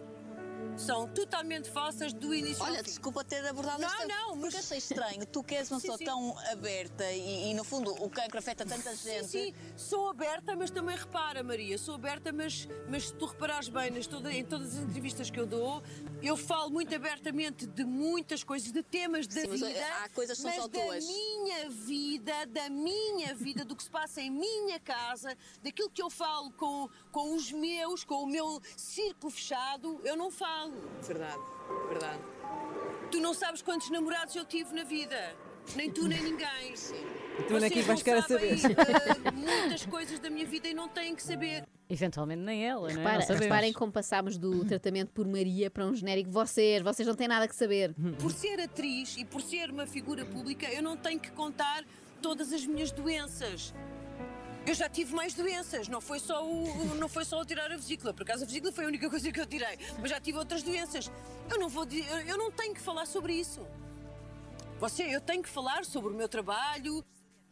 S7: São totalmente falsas do início
S6: Olha, desculpa ter abordado
S7: Não,
S6: esta...
S7: não,
S6: Porque
S7: mas-
S6: achei estranho. Tu que és uma
S7: Sim,
S6: pessoa
S7: sim.
S6: tão aberta e, e, no fundo, o cancro afeta tanta gente.
S7: Sim, sim, sou aberta, mas também repara, Maria, sou aberta, mas, mas se tu reparares bem nas toda- em todas as entrevistas que eu dou, eu falo muito abertamente de muitas coisas, de temas da
S6: Sim, mas,
S7: vida.
S6: há coisas que são
S7: mas
S6: só
S7: da
S6: tuas.
S7: minha vida, da minha vida, do que se passa em minha casa, daquilo que eu falo com, com os meus, com o meu círculo fechado, eu não falo.
S6: Verdade, verdade.
S7: Tu não sabes quantos namorados eu tive na vida. Nem tu, nem ninguém.
S2: Então onde é que
S7: Vocês
S2: vais
S7: não
S2: querer
S7: sabem,
S2: saber?
S7: eh, muitas coisas da minha vida e não têm que saber.
S1: Eventualmente nem ela, não é?
S5: Repara,
S1: Não sabemos.
S5: reparem como passámos do tratamento por Maria para um genérico. Vocês, vocês não têm nada que saber.
S7: Por ser atriz e por ser uma figura pública, eu não tenho que contar todas as minhas doenças. Eu já tive mais doenças, não foi só o, não foi só o tirar a vesícula. Por acaso a vesícula foi a única coisa que eu tirei, mas já tive outras doenças. Eu não vou, eu não tenho que falar sobre isso. Você, eu tenho que falar sobre o meu trabalho.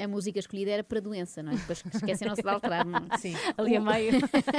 S5: A música escolhida era para doença, não é? Depois esqueceram-se de alterar, não é?
S2: Sim.
S1: Ali a meio.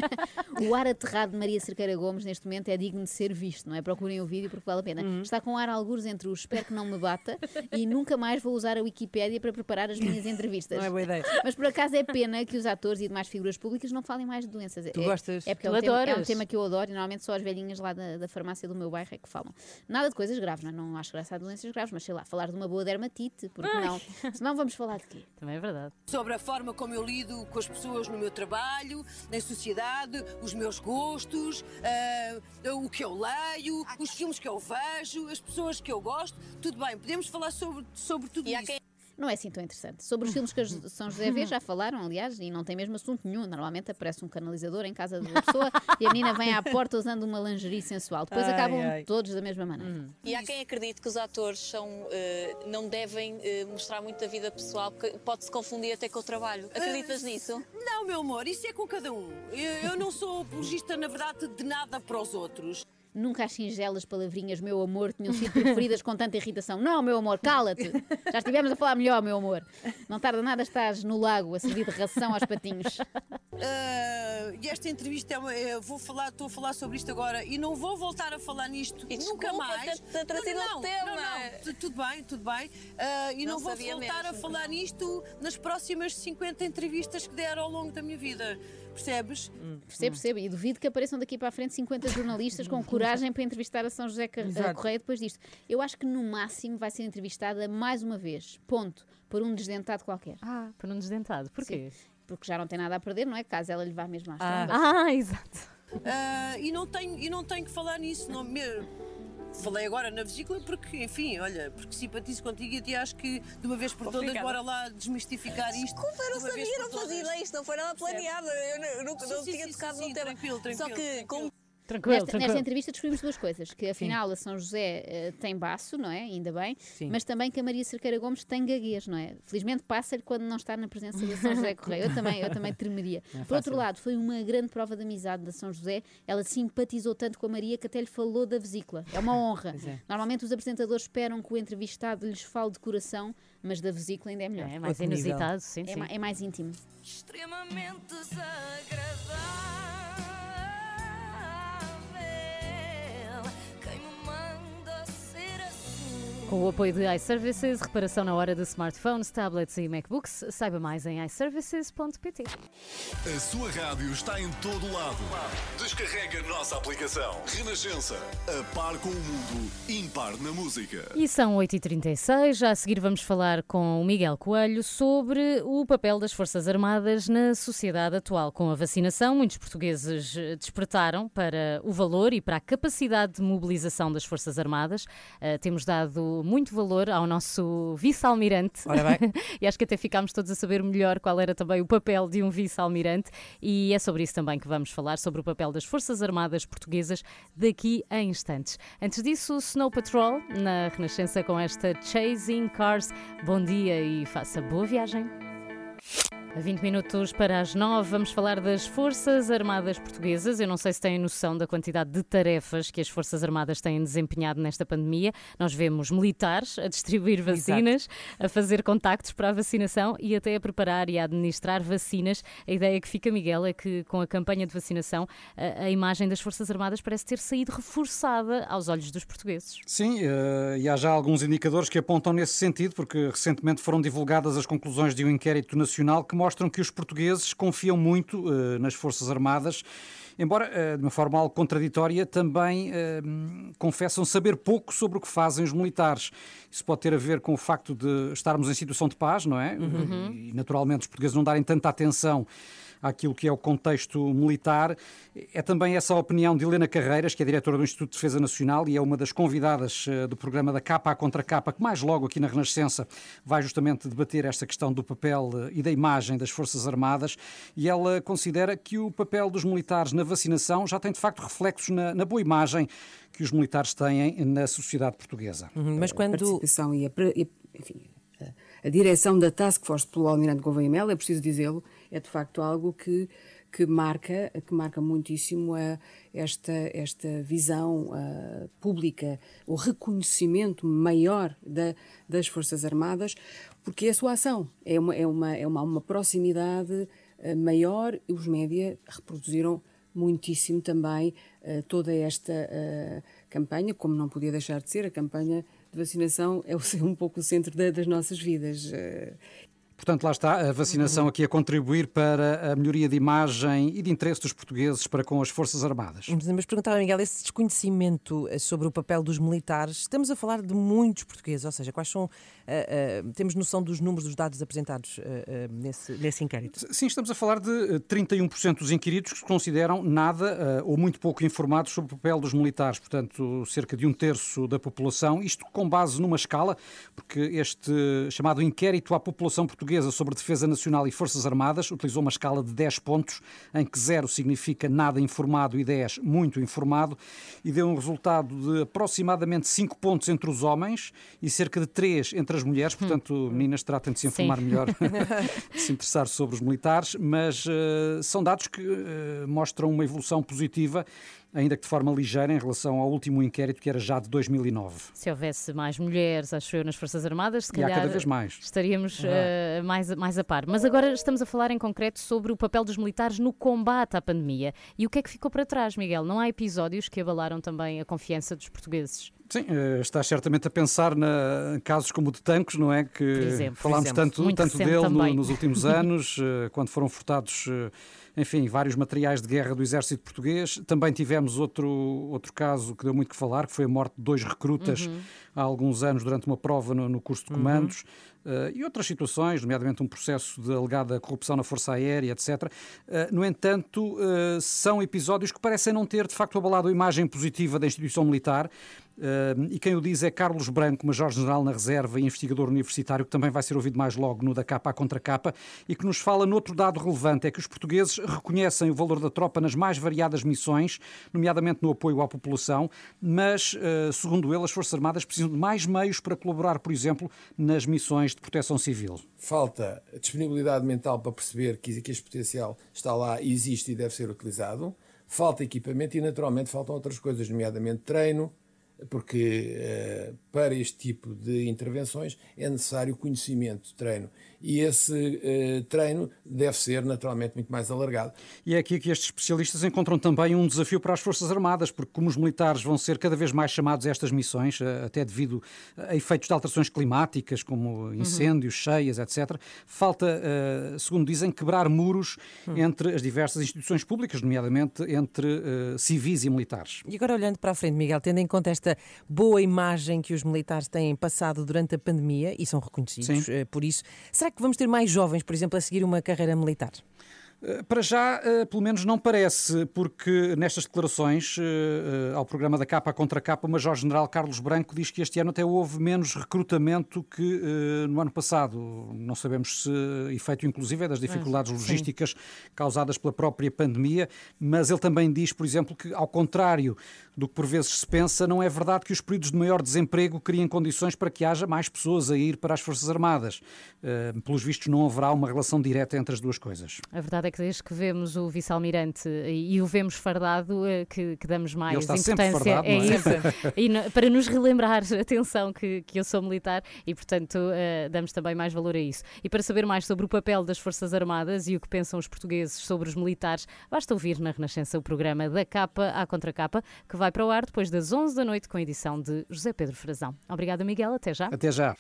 S1: [LAUGHS]
S5: o ar aterrado de Maria Cerqueira Gomes neste momento é digno de ser visto, não é? Procurem o vídeo porque vale a pena.
S2: Uhum.
S5: Está com ar algures entre o espero que não me bata e nunca mais vou usar a Wikipédia para preparar as minhas entrevistas.
S2: Não é boa ideia.
S5: Mas por acaso é pena que os atores e demais figuras públicas não falem mais de doenças.
S2: Tu
S5: é,
S2: gostas?
S5: É porque é
S1: Tu
S5: um, tema, é um tema que eu adoro e normalmente só as velhinhas lá da, da farmácia do meu bairro é que falam. Nada de coisas graves, não, é? não acho graça a doenças graves, mas sei lá, falar de uma boa dermatite, porque não? Senão vamos falar de quê?
S1: Também é verdade.
S7: Sobre a forma como eu lido com as pessoas no meu trabalho, na sociedade, os meus gostos, ah, o que eu leio, os filmes que eu vejo, as pessoas que eu gosto. Tudo bem, podemos falar sobre, sobre tudo isso.
S5: Não é assim tão interessante. Sobre os filmes que São José vê, já falaram, aliás, e não tem mesmo assunto nenhum. Normalmente aparece um canalizador em casa de uma pessoa [LAUGHS] e a menina vem à porta usando uma lingerie sensual. Depois
S8: Ai,
S5: acabam
S8: ai.
S5: todos da mesma maneira.
S8: E há quem acredite que os atores são, eh, não devem eh, mostrar muito da vida pessoal, porque pode-se confundir até com o trabalho. Acreditas nisso?
S7: Não, meu amor, isso é com cada um. Eu, eu não sou apologista, na verdade, de nada para os outros.
S5: Nunca as singelas palavrinhas, meu amor, tinham sido preferidas com tanta irritação. Não, meu amor, cala-te. Já estivemos a falar melhor, meu amor. Não tarda nada, estás no lago a servir de ração aos patinhos.
S7: E esta entrevista é uma, eu vou falar, estou a falar sobre isto agora e não vou voltar a falar nisto
S8: E
S7: nunca
S8: desculpa
S7: mais.
S8: ter-
S7: não,
S8: o tema.
S7: Não, não, tu- tudo bem, tudo bem. Ah, e
S8: Não
S7: não, vou voltar a
S8: mesmo,
S7: falar nisto nas próximas 50 entrevistas que der ao longo da minha vida. Percebes?
S5: Percebo, percebo. E duvido que apareçam daqui para a frente 50 jornalistas com [LAUGHS] coragem para entrevistar a São José Car-
S2: Exato.
S5: Correia depois disto. Eu acho que no máximo vai ser entrevistada mais uma vez. Ponto. Por um desdentado qualquer.
S1: Ah, por um desdentado. Porquê?
S5: Porque já não tem nada a perder, não é? Caso ela lhe vá mesmo às
S1: Ah,
S5: trombas.
S1: ah, [LAUGHS] exato.
S7: Ah, e, não tenho, e não tenho que falar nisso. Não, me- falei agora na vesícula porque, enfim, olha, porque simpatizo contigo e até acho que de uma vez por todas, bora lá desmistificar isto.
S8: Desculpa, eu não sabia, não fazia ideia, isto não foi nada planeado. Eu não,
S7: Sim,
S8: não
S7: sim,
S8: tinha
S7: sim,
S8: tocado
S7: sim,
S8: no tema.
S7: tranquilo, tranquilo,
S8: Só que,
S7: tranquilo.
S8: como
S1: Tranquilo,
S5: Nesta,
S1: tranquilo.
S5: nesta entrevista descobrimos duas coisas: que afinal a São José eh, tem baço, não é? Ainda bem,
S2: Sim.
S5: mas também que a Maria Cerqueira Gomes tem gaguez, não é? Felizmente passa-lhe quando não está na presença da São José Correia. Eu também, eu também tremeria.
S2: É
S5: Por outro lado, foi uma grande prova de amizade da São José. Ela simpatizou tanto com a Maria que até lhe falou da vesícula. É uma honra.
S2: É.
S5: Normalmente os apresentadores esperam que o entrevistado lhes fale de coração, mas da vesícula ainda é melhor.
S1: É mais
S2: Outro nível.
S1: inusitado, sim,
S5: É,
S1: sim.
S5: ma- é mais íntimo.
S9: extremamente desagradável.
S1: Com o apoio de iServices, reparação na hora de smartphones, tablets e MacBooks, saiba mais em iServices.pt.
S3: A sua rádio está em todo lado. Descarrega a nossa aplicação. Renascença. A par com o mundo, impar na música.
S1: E são 8h36, já a seguir vamos falar com o Miguel Coelho sobre o papel das Forças Armadas na sociedade atual. Com a vacinação, muitos portugueses eh, despertaram para o valor e para a capacidade de mobilização das Forças Armadas. Eh, temos dado muito valor ao nosso vice-almirante. [LAUGHS] E acho que até ficámos todos a saber melhor qual era também o papel de um vice-almirante. E é sobre isso também que vamos falar, sobre o papel das Forças Armadas Portuguesas daqui a instantes. Antes disso, o Snow Patrol, na Renascença com esta Chasing Cars. Bom dia e faça boa viagem. A 20 minutos para as 9, vamos falar das Forças Armadas Portuguesas. Eu não sei se têm noção da quantidade de tarefas que as Forças Armadas têm desempenhado nesta pandemia. Nós vemos militares a distribuir vacinas, a fazer contactos para a vacinação e até a preparar e a administrar vacinas. A ideia que fica, Miguel, é que com a campanha de vacinação, a, a imagem das Forças Armadas parece ter saído reforçada aos olhos dos portugueses.
S4: Sim, eh, e há já alguns indicadores que apontam nesse sentido, porque recentemente foram divulgadas as conclusões de um inquérito nacional que mostram que os portugueses confiam muito eh, nas Forças Armadas. Embora, eh, de uma forma algo contraditória, também eh, confessam saber pouco sobre o que fazem os militares. Isso pode ter a ver com o facto de estarmos em situação de paz, não é? E, naturalmente, os portugueses não darem tanta atenção àquilo que é o contexto militar. É também essa a opinião de Helena Carreiras, que é diretora do Instituto de Defesa Nacional e é uma das convidadas eh, do programa da Capa à Contra Capa, que mais logo aqui na Renascença vai justamente debater esta questão do papel eh, e da imagem das Forças Armadas. E ela considera que o papel dos militares na vacinação já tem de facto reflexos na, na boa imagem que os militares têm na sociedade portuguesa.
S2: Uhum, Mas
S10: a
S2: quando.
S10: participação e a, enfim, a, a direção da Task Force pelo Almirante Gouveia Melo, é preciso dizê-lo, é de facto algo que, que marca, que marca muitíssimo a, esta, esta visão uh, pública, o reconhecimento maior da, das Forças Armadas, porque é a sua ação, é uma, é uma, é uma, uma proximidade uh, maior e os média reproduziram muitíssimo também uh, toda esta campanha, como não podia deixar de ser, a campanha de vacinação é [LAUGHS] um pouco o centro da, das nossas vidas.
S4: Portanto, lá está a vacinação aqui a contribuir para a melhoria de imagem e de interesse dos portugueses para com as Forças Armadas.
S2: Mas perguntar, Miguel, esse desconhecimento eh, sobre o papel dos militares, estamos a falar de muitos portugueses, ou seja, quais são. Uh, uh, temos noção dos números dos dados apresentados uh, nesse, nesse inquérito?
S4: Sim, estamos a falar de 31% dos inquiridos que se consideram nada ou muito pouco informados sobre o papel dos militares, portanto, cerca de um terço da população, isto com base numa escala, porque este chamado inquérito à população portuguesa Portuguesa sobre Defesa Nacional e Forças Armadas utilizou uma escala de 10 pontos, em que 0 significa nada informado e 10 muito informado, e deu um resultado de aproximadamente 5 pontos entre os homens e cerca de 3 entre as mulheres. Portanto, hum. meninas, tratem de se informar Sim. melhor, [LAUGHS] de se interessar sobre os militares, mas uh, são dados que uh, mostram uma evolução positiva ainda que de forma ligeira em relação ao último inquérito que era já de 2009.
S1: Se houvesse mais mulheres, acho eu, nas Forças Armadas, se
S4: e calhar cada vez mais.
S1: estaríamos uh, mais, mais a par. Mas agora estamos a falar em concreto sobre o papel dos militares no combate à pandemia. E o que é que ficou para trás, Miguel? Não há episódios que abalaram também a confiança dos portugueses?
S4: Sim, uh, estás certamente a pensar na casos como o de Tancos, não é? Que
S1: exemplo,
S4: falámos tanto, tanto dele no, nos últimos [LAUGHS] anos, uh, quando foram furtados enfim, vários materiais de guerra do exército português. Também tivemos outro, outro caso que deu muito que falar, que foi a morte de dois recrutas uhum. Há alguns anos durante uma prova no, no curso de comandos. Uhum. Uh, e outras situações, nomeadamente um processo de alegada corrupção na Força Aérea, etc. Uh, no entanto, uh, são episódios que parecem não ter, de facto, abalado a imagem positiva da instituição militar. e quem o diz é Carlos Branco, Major-General na Reserva e investigador universitário, que também vai ser ouvido mais logo no da capa à contra capa, e que nos fala noutro dado relevante: é que os portugueses reconhecem o valor da tropa nas mais variadas missões, nomeadamente no apoio à população, mas, segundo ele, as Forças Armadas precisam de mais meios para colaborar, por exemplo, nas missões de proteção civil?
S11: Falta disponibilidade mental para perceber que, este potencial está lá, existe e deve ser utilizado. Falta equipamento e, naturalmente, faltam outras coisas, nomeadamente treino, porque uh, para este tipo de intervenções é necessário conhecimento, treino e esse uh, treino deve ser naturalmente muito mais alargado.
S4: E é aqui que estes especialistas encontram também um desafio para as Forças Armadas, porque como os militares vão ser cada vez mais chamados a estas missões, uh, até devido a efeitos de alterações climáticas, como incêndios, uhum. cheias, etc., falta, uh, segundo dizem, quebrar muros uhum. entre as diversas instituições públicas, nomeadamente entre civis e militares.
S2: E agora olhando para a frente, Miguel, tendo em conta esta boa imagem que os militares têm passado durante a pandemia e são reconhecidos por isso, será que vamos ter mais jovens, por exemplo, a seguir uma carreira militar?
S4: Eh, para já, eh, pelo menos não parece, porque nestas declarações eh, ao programa da capa contra capa, o Major-General Carlos Branco diz que este ano até houve menos recrutamento que no ano passado. Não sabemos se efeito inclusive é das dificuldades logísticas causadas pela própria pandemia, mas ele também diz, por exemplo, que ao contrário do que por vezes se pensa, não é verdade que os períodos de maior desemprego criem condições para que haja mais pessoas a ir para as Forças Armadas. Pelos vistos, não haverá uma relação direta entre as duas coisas.
S1: A verdade é que desde que vemos o vice-almirante e o vemos fardado, eh, que, que damos mais importância.
S4: Fardado, é,
S1: é isso. e no, para nos relembrar, [LAUGHS] atenção, que, que eu sou militar e, portanto, uh, damos também mais valor a isso. E para saber mais sobre o papel das Forças Armadas e o que pensam os portugueses sobre os militares, basta ouvir na Renascença o programa da capa à contracapa, que vai para o ar depois das 11 da noite com a edição de José Pedro Frazão. Obrigada, Miguel. Até já.
S4: Até já.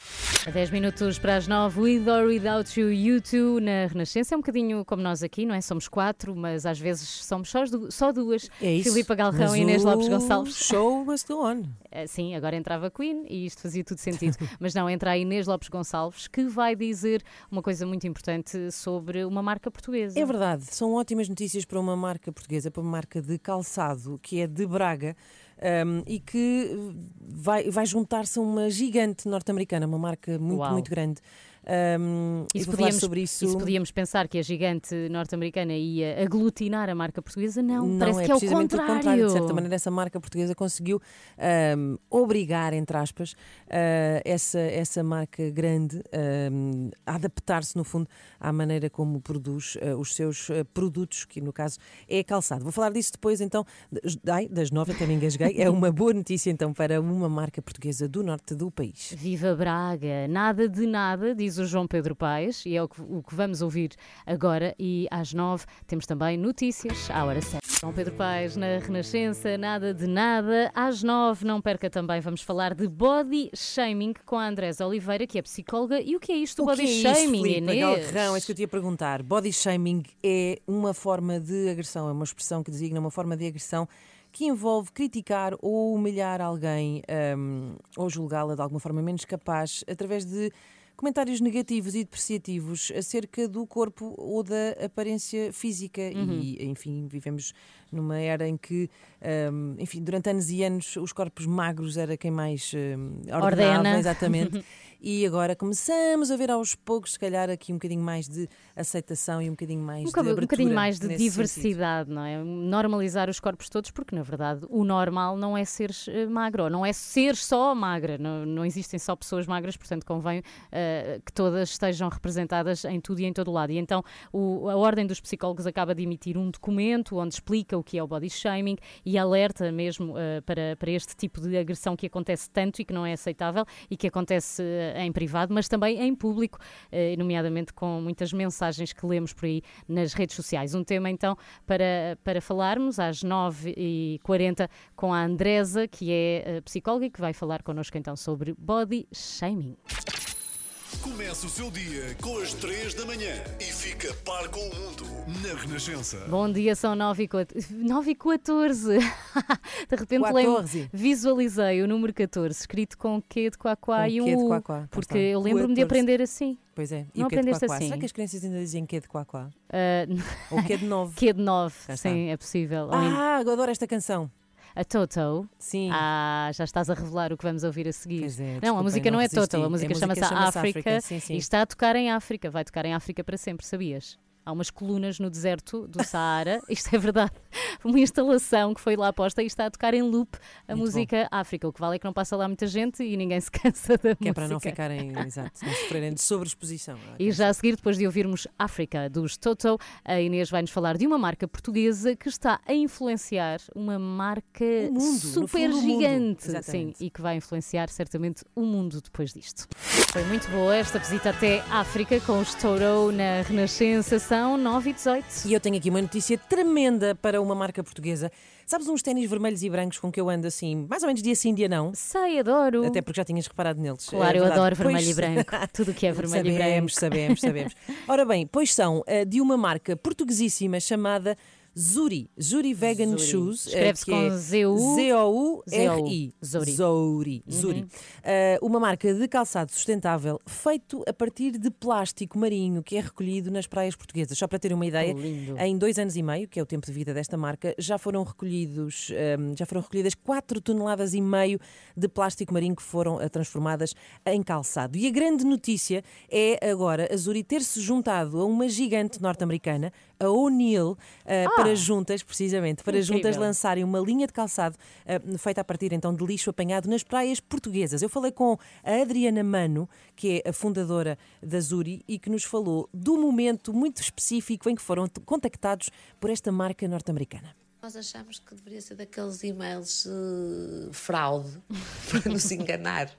S1: A 10 minutos para as 9, With or Without You, You Too, na Renascença. É um bocadinho como nós aqui, não é? Somos quatro, mas às vezes somos só, só duas.
S2: É isso.
S1: Filipa Galrão
S2: mas
S1: e Inês Lopes Gonçalves.
S2: Show must go on.
S1: Sim, agora entrava Queen e isto fazia tudo sentido. [LAUGHS] mas não, entra a Inês Lopes Gonçalves, que vai dizer uma coisa muito importante sobre uma marca portuguesa.
S2: É verdade, são ótimas notícias para uma marca portuguesa, para uma marca de calçado, que é de Braga. Um, e que vai, vai juntar-se a uma gigante norte-americana, uma marca muito, Uau. muito grande. Um,
S1: e se
S2: vou
S1: podíamos,
S2: sobre isso.
S1: se podíamos pensar que a gigante norte-americana ia aglutinar a marca portuguesa, não,
S2: Não,
S1: parece
S2: é
S1: que é o contrário.
S2: o contrário. De certa maneira, essa marca portuguesa conseguiu um, obrigar, entre aspas, uh, essa, essa marca grande um, a adaptar-se, no fundo, à maneira como produz uh, os seus uh, produtos, que no caso é calçado. Vou falar disso depois, então, das- ai, das nove, até me engasguei. É uma boa notícia, então, para uma marca portuguesa do norte do país.
S1: Viva Braga! Nada de nada, diz o João Pedro Paes, e é o que, o que vamos ouvir agora. E às nove temos também notícias à hora certa. João Pedro Paes na Renascença, nada de nada. Às nove, não perca também, vamos falar de body shaming com a Andrés Oliveira, que é psicóloga. E o que é isto do
S2: O
S1: body
S2: que é isso,
S1: shaming,
S2: Filipe
S1: Inês?
S2: Galrão? É isso que eu te ia perguntar. Body shaming é uma forma de agressão, é uma expressão que designa uma forma de agressão que envolve criticar ou humilhar alguém hum, ou julgá-la de alguma forma menos capaz através de comentários negativos e depreciativos acerca do corpo ou da aparência física
S1: Uhum.
S2: e enfim vivemos numa era em que hum, enfim durante anos e anos os corpos magros era quem mais hum, ordenava
S1: Ordena.
S2: exatamente [LAUGHS] e agora começamos a ver aos poucos, se calhar, aqui um bocadinho mais de aceitação e um bocadinho mais
S1: Um,
S2: de
S1: boca- um
S2: abertura
S1: bocadinho mais de diversidade, não é? Normalizar os corpos todos, porque na verdade o normal não é seres eh, magro, não é ser só magra, não, não existem só pessoas magras, portanto convém eh, que todas estejam representadas em tudo e em todo lado. E então o- a Ordem dos Psicólogos acaba de emitir um documento onde explica o que é o body shaming e alerta mesmo eh, para, para este tipo de agressão que acontece tanto e que não é aceitável e que acontece em privado, mas também em público, eh, nomeadamente com muitas mensagens que lemos por aí nas redes sociais. Um tema então para, para falarmos às 9h40 com a Andresa, que é eh, psicóloga e que vai falar connosco então sobre body shaming.
S3: Começa o seu dia com as 3 da manhã e fica par com o mundo na Renascença.
S1: Bom dia, são 9 e 14. 9 e 14. [LAUGHS] De repente
S2: 14.
S1: lembro, visualizei o número 14, escrito com Q de Quaquá e um
S2: de
S1: U, Porque eu lembro-me de
S2: 14.
S1: aprender assim.
S2: Pois é. E
S1: Não
S2: o que é de
S1: aprendeste assim?
S2: Será que as crianças ainda dizem que é de quaquá?
S1: Ah, [LAUGHS]
S2: Ou que é de 9?
S1: Q de 9,
S2: Já está.
S1: sim, é possível.
S2: Ah, eu adoro esta canção.
S1: A Toto.
S2: Sim.
S1: Ah, já estás a revelar o que vamos ouvir a seguir.
S2: Pois é,
S1: não, a música não,
S2: não
S1: é. Toto, a música
S2: música
S1: chama-se
S2: chama-se
S1: África,
S2: África, sim, sim.
S1: e está a tocar em África. Vai tocar em África para sempre, sabias? Há umas colunas no deserto do Saara, [LAUGHS] isto é verdade, uma instalação que foi lá posta e está a tocar em loop a
S2: Muito
S1: música África. O que vale é que não passa lá muita gente e ninguém se [LAUGHS] cansa da
S2: Que
S1: música.
S2: é para não ficarem, exato, não sofrerem de sobreexposição. [LAUGHS]
S1: E já a seguir, depois de ouvirmos África dos Toto, a Inês vai-nos falar de uma marca portuguesa que está a influenciar uma marca
S2: mundo,
S1: super gigante. Sim, e que vai influenciar certamente o mundo depois disto. Foi muito boa esta visita até África com os Toto na Renascença. São 9 e 18.
S2: E eu tenho aqui uma notícia tremenda para uma marca portuguesa. Sabes uns ténis vermelhos e brancos com que eu ando assim, mais ou menos dia sim, dia não?
S1: Sei, adoro.
S2: Até porque já tinhas reparado neles.
S1: Claro,
S2: é
S1: eu adoro vermelho
S2: Pois-
S1: e branco. [LAUGHS] Tudo o que é vermelho e branco.
S2: sabemos, Sabemos, sabemos, [LAUGHS] Ora bem, pois são eh, de uma marca portuguesíssima chamada Zuri. Zuri Vegan
S1: Zuri.
S2: Shoes. eh,
S1: Escreve-se com
S2: é Z-O-U-R-I.
S1: Zuri.
S2: Zouri.
S1: Uhum.
S2: Zuri. Eh, uma marca de calçado sustentável feito a partir de plástico marinho que é recolhido nas praias portuguesas. Só para ter uma ideia, em dois anos e meio, que é o tempo de vida desta marca, já foram recolhidos, ehm, já foram recolhidas 4 toneladas e meio de plástico marinho que foram eh, transformadas em calçado. E a grande notícia é agora a Zuri ter-se juntado a uma gigante norte-americana, a O'Neill, eh, para juntas, precisamente, para
S1: Incrível.
S2: juntas lançarem uma linha de calçado eh, feita a partir então de lixo apanhado nas praias portuguesas. Eu falei com a Adriana Mano, que é a fundadora da Zuri e que nos falou do momento muito específico em que foram contactados por esta marca norte-americana.
S12: Nós achamos que deveria ser daqueles e-mails eh, fraude [LAUGHS] para nos enganar.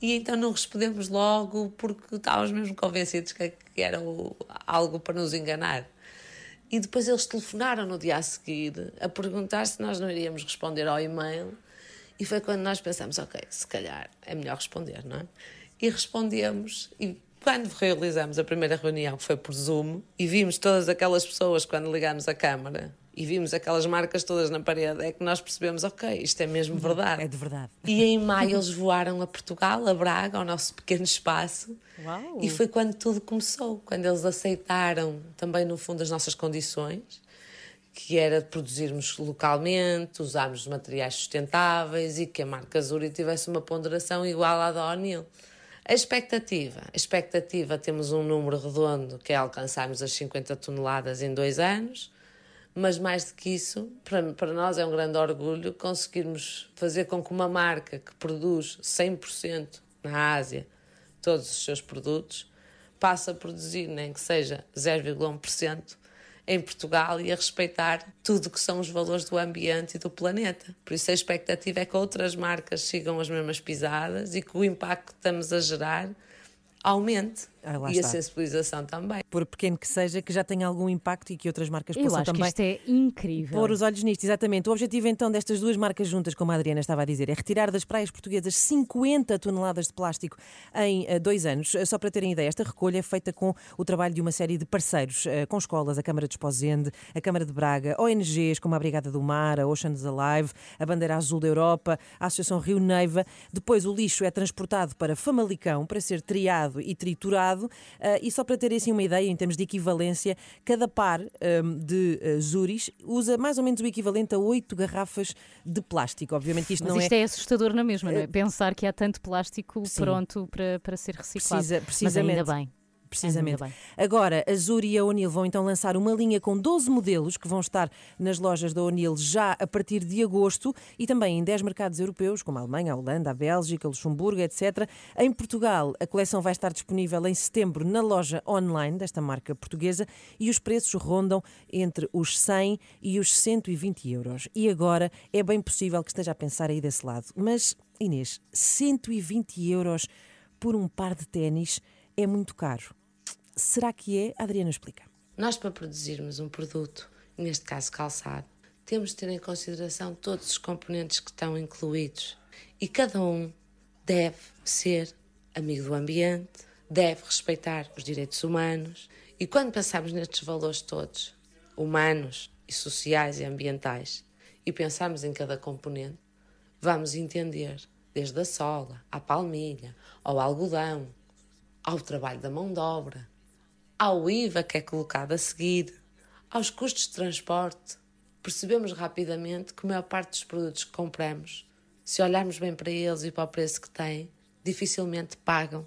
S12: E então não respondemos logo porque estávamos mesmo convencidos que, era algo para nos enganar. E depois eles telefonaram no dia a seguir a perguntar se nós não iríamos responder ao e-mail. E foi quando nós pensamos: ok, se calhar é melhor responder, não é? E respondemos. E quando realizamos a primeira reunião, que foi por Zoom, e vimos todas aquelas pessoas quando ligámos a câmara e vimos aquelas marcas todas na parede, é que nós percebemos: ok, isto é mesmo verdade.
S2: É de verdade.
S12: E em [LAUGHS] maio eles voaram a Portugal, a Braga, ao nosso pequeno espaço.
S1: Uau.
S12: E foi quando tudo começou, quando eles aceitaram também, no fundo, as nossas condições, que era produzirmos localmente, usarmos materiais sustentáveis e que a marca Zuri tivesse uma ponderação igual à da O'Neill. A expectativa. A expectativa, temos um número redondo que é alcançarmos as 50 toneladas em dois anos, mas mais do que isso, para, para nós é um grande orgulho conseguirmos fazer com que uma marca que produz 100% na Ásia todos os seus produtos passe a produzir, nem que seja 0,1% em Portugal e a respeitar tudo que são os valores do ambiente e do planeta. Por isso a expectativa é que outras marcas sigam as mesmas pisadas e que o impacto que estamos a gerar aumente.
S2: Ah,
S12: e
S2: está.
S12: a sensibilização também.
S2: Por pequeno que seja, que já tenha algum impacto e que outras marcas
S1: Eu
S2: possam
S1: acho que isto é incrível.
S2: pôr os olhos nisto. Exatamente. O objetivo então destas duas marcas juntas, como a Adriana estava a dizer, é retirar das praias portuguesas 50 toneladas de plástico em eh, dois anos. Eh, Só para terem ideia, esta recolha é feita com o trabalho de uma série de parceiros, eh, com escolas, a Câmara de Esposende, a Câmara de Braga, ONGs como a Brigada do Mar, a Oceans Alive, a Bandeira Azul da Europa, a Associação Rio Neiva. Depois o lixo é transportado para Famalicão para ser triado e triturado. Eh, E só para terem assim uma ideia, em termos de equivalência, cada par ehm, de eh, Zuris usa mais ou menos o equivalente a oito garrafas de plástico. Obviamente isto
S1: Mas
S2: não
S1: isto é... assustador na mesma, não é? Pensar que há tanto plástico
S2: Sim.
S1: pronto para, para ser reciclado.
S2: Precisa,
S1: Mas
S2: precisamente.
S1: ainda bem.
S2: Precisamente. Agora, a Zuri e a O'Neill vão então lançar uma linha com 12 modelos que vão estar nas lojas da O'Neill já a partir de agosto e também em 10 mercados europeus, como a Alemanha, a Holanda, a Bélgica, Luxemburgo, etc. Em Portugal, a coleção vai estar disponível em setembro na loja online desta marca portuguesa e os preços rondam entre os 100 e os 120 euros. E agora é bem possível que esteja a pensar aí desse lado. Mas, Inês, 120 euros por um par de ténis é muito caro. Será que é? Adriana explica.
S12: Nós, para produzirmos um produto, neste caso calçado, temos de ter em consideração todos os componentes que estão incluídos. E cada um deve ser amigo do ambiente, deve respeitar os direitos humanos. E quando pensamos nestes valores todos, humanos e sociais e ambientais, e pensamos em cada componente, vamos entender desde a sola, à palmilha, ao algodão, ao trabalho da mão de obra, ao IVA que é colocado a seguir, aos custos de transporte. Percebemos rapidamente que a maior parte dos produtos que compramos, se olharmos bem para eles e para o preço que têm, dificilmente pagam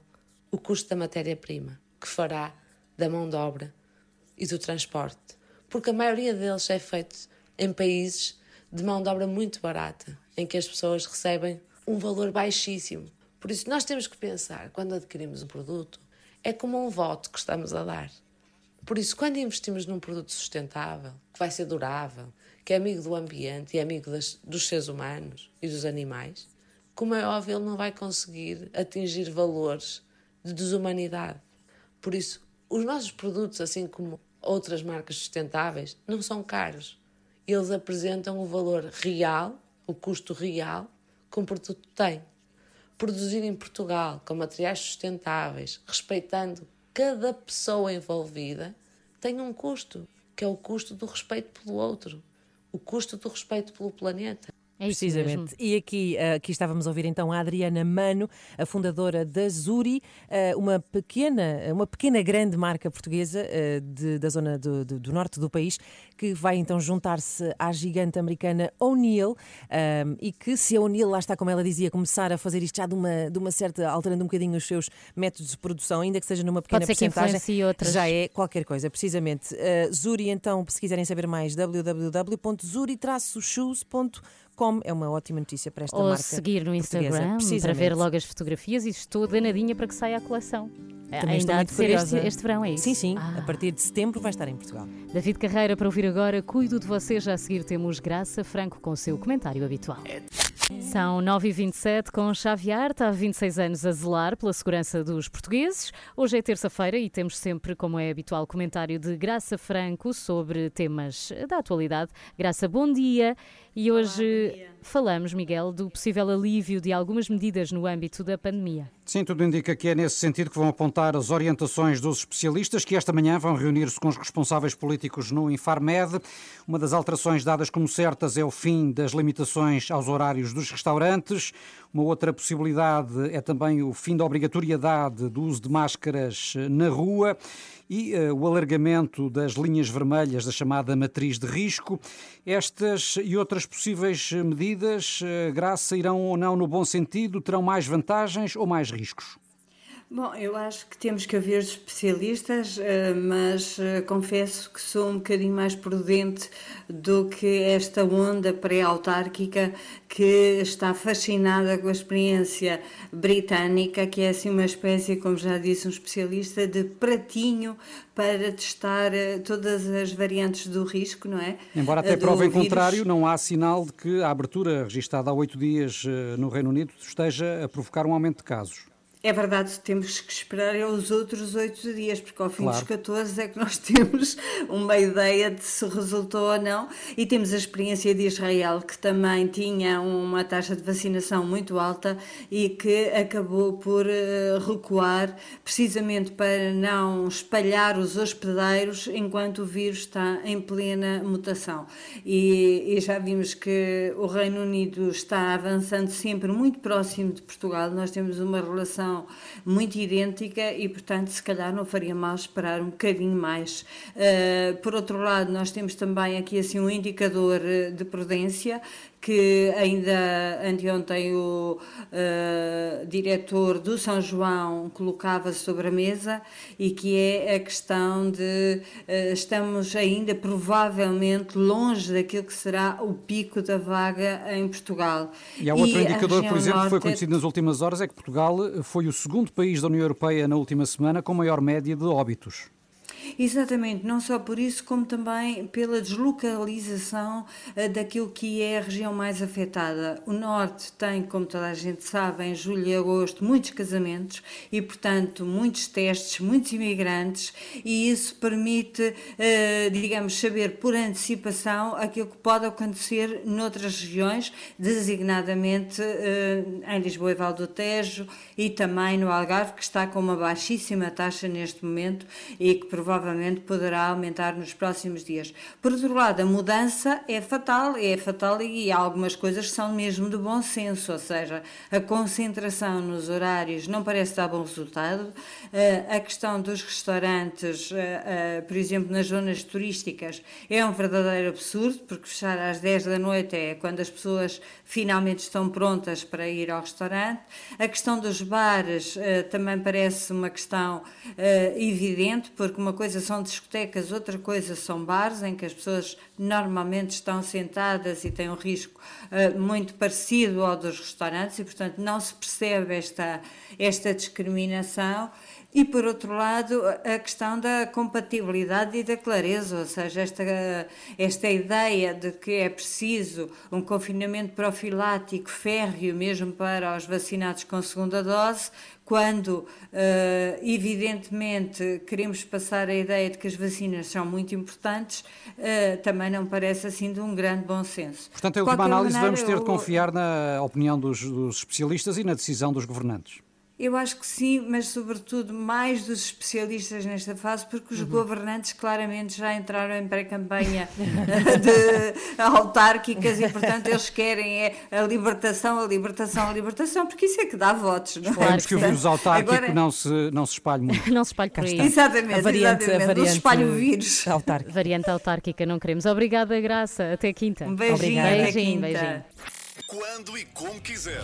S12: o custo da matéria-prima, que fará da mão de obra e do transporte. Porque a maioria deles é feito em países de mão de obra muito barata, em que as pessoas recebem um valor baixíssimo. Por isso, nós temos que pensar, quando adquirimos um produto, é como um voto que estamos a dar. Por isso, quando investimos num produto sustentável, que vai ser durável, que é amigo do ambiente e é amigo das, dos seres humanos e dos animais, como é óbvio, ele não vai conseguir atingir valores de desumanidade. Por isso, os nossos produtos, assim como outras marcas sustentáveis, não são caros. Eles apresentam o valor real, o custo real que um produto tem. Produzir em Portugal com materiais sustentáveis, respeitando cada pessoa envolvida, tem um custo, que é o custo do respeito pelo outro, o custo do respeito pelo planeta.
S1: É
S2: Precisamente. E aqui, eh, aqui estávamos a ouvir então a Adriana Mano, a fundadora da Zuri, eh, uma pequena, uma pequena grande marca portuguesa eh, de- da zona do, do- do norte do país, que vai então juntar-se à gigante americana O'Neill eh, e que se a O'Neill, lá está como ela dizia, começar a fazer isto já de uma, de uma certa, alterando um bocadinho os seus métodos de produção, ainda que seja numa pequena
S1: Pode ser que
S2: porcentagem,
S1: outras.
S2: já é qualquer coisa, precisamente. Zuri, então, se quiserem saber mais, www.zuri-shoes.com é uma ótima notícia para esta
S1: Ou
S2: marca.
S1: seguir no. Instagram para ver logo as fotografias e estou danadinha para que saia a coleção.
S2: Também estou
S1: Ainda há
S2: muito
S1: de ser este, este verão, é isso?
S2: Sim, sim.
S1: Ah.
S2: A partir de setembro vai estar em Portugal.
S1: David Carreira para ouvir agora. Cuido de você. Já a seguir temos Graça Franco com o seu comentário habitual. São 9h27 com Chave Arte, há 26 anos a zelar pela segurança dos portugueses. Hoje é terça-feira e temos sempre, como é habitual, comentário de Graça Franco sobre temas da atualidade. Graça, bom dia. E hoje falamos, Miguel, do possível alívio de algumas medidas no âmbito da pandemia.
S4: Sim, tudo indica que é nesse sentido que vão apontar as orientações dos especialistas que esta manhã vão reunir-se com os responsáveis políticos no Infarmed. Uma das alterações dadas como certas é o fim das limitações aos horários dos restaurantes. Uma outra possibilidade é também o fim da obrigatoriedade do uso de máscaras eh, na rua e eh, o alargamento das linhas vermelhas da chamada matriz de risco. Estas e outras possíveis medidas, eh, Graça, irão ou não no bom sentido? Terão mais vantagens ou mais riscos?
S13: Bom, eu acho que temos que haver especialistas, eh, mas eh, confesso que sou um bocadinho mais prudente do que esta onda pré-autárquica que está fascinada com a experiência britânica, que é assim uma espécie, como já disse um especialista, de pratinho para testar eh, todas as variantes do risco, não é?
S4: Embora até prova em contrário, não há sinal de que a abertura registada há oito dias no Reino Unido esteja a provocar um aumento de casos.
S13: É verdade, temos que esperar é os outros oito dias, porque ao fim
S4: Claro.
S13: dos 14 é que nós [LAUGHS] temos uma ideia de se resultou ou não. E temos a experiência de Israel, que também tinha uma taxa de vacinação muito alta e que acabou por eh, recuar, precisamente para não espalhar os hospedeiros enquanto o vírus está em plena mutação. E, e já vimos que o Reino Unido está avançando sempre muito próximo de Portugal. Nós temos uma relação muito idêntica e, portanto, se calhar não faria mal esperar um bocadinho mais. Uh, por outro lado, nós temos também aqui assim um indicador eh, de prudência que ainda anteontem o uh, diretor do São João colocava sobre a mesa e que é a questão de uh, estamos ainda provavelmente longe daquilo que será o pico da vaga em Portugal.
S4: E há outro
S13: a
S4: indicador, por exemplo, que foi conhecido nas últimas horas, é que Portugal foi o segundo país da União Europeia na última semana com maior média de óbitos.
S13: Exatamente, não só por isso, como também pela deslocalização eh, daquilo que é a região mais afetada. O Norte tem, como toda a gente sabe, em julho e agosto, muitos casamentos e, portanto, muitos testes, muitos imigrantes, e isso permite, eh, digamos, saber por antecipação aquilo que pode acontecer noutras regiões, designadamente eh, em Lisboa e Val do Tejo e também no Algarve, que está com uma baixíssima taxa neste momento e que provavelmente poderá aumentar nos próximos dias. Por outro lado, a mudança é fatal, é fatal e há algumas coisas que são mesmo de bom senso, ou seja, a concentração nos horários não parece dar bom resultado, Eh, a questão dos restaurantes, eh, eh, por exemplo, nas zonas turísticas, é um verdadeiro absurdo, porque fechar às 10 da noite é quando as pessoas finalmente estão prontas para ir ao restaurante. A questão dos bares também parece uma questão evidente, porque uma coisa são discotecas, outra coisa são bares, em que as pessoas normalmente estão sentadas e têm um risco eh, muito parecido ao dos restaurantes e, portanto, não se percebe esta, esta discriminação. E, por outro lado, a questão da compatibilidade e da clareza, ou seja, esta, esta ideia de que é preciso um confinamento profilático férreo mesmo para os vacinados com segunda dose, quando, eh, evidentemente, queremos passar a ideia de que as vacinas são muito importantes, eh, também não parece assim de um grande bom senso.
S4: Portanto, em última análise,
S13: maneira,
S4: vamos ter de confiar na opinião dos, dos especialistas e na decisão dos governantes.
S13: Eu acho que sim, mas sobretudo mais dos especialistas nesta fase, porque os governantes claramente já entraram em pré-campanha [LAUGHS] de autárquicas e, portanto, eles querem é a libertação, a libertação, a libertação, porque isso é que dá votos, não é?
S4: Esperemos que o vírus autárquico
S13: Agora-
S4: não, se, não se espalhe muito.
S1: não se espalhe por aí.
S13: Exatamente,
S2: A variante-
S13: exatamente.
S2: a
S13: Não se
S2: variante
S13: espalhe o vírus.
S2: Autárquica.
S1: Variante autárquica não queremos. Obrigada, Graça. Até quinta.
S13: Um beijinho,
S1: Obrigada.
S13: até
S1: beijinho,
S13: quinta.
S1: beijinho.
S3: Quando e como quiser.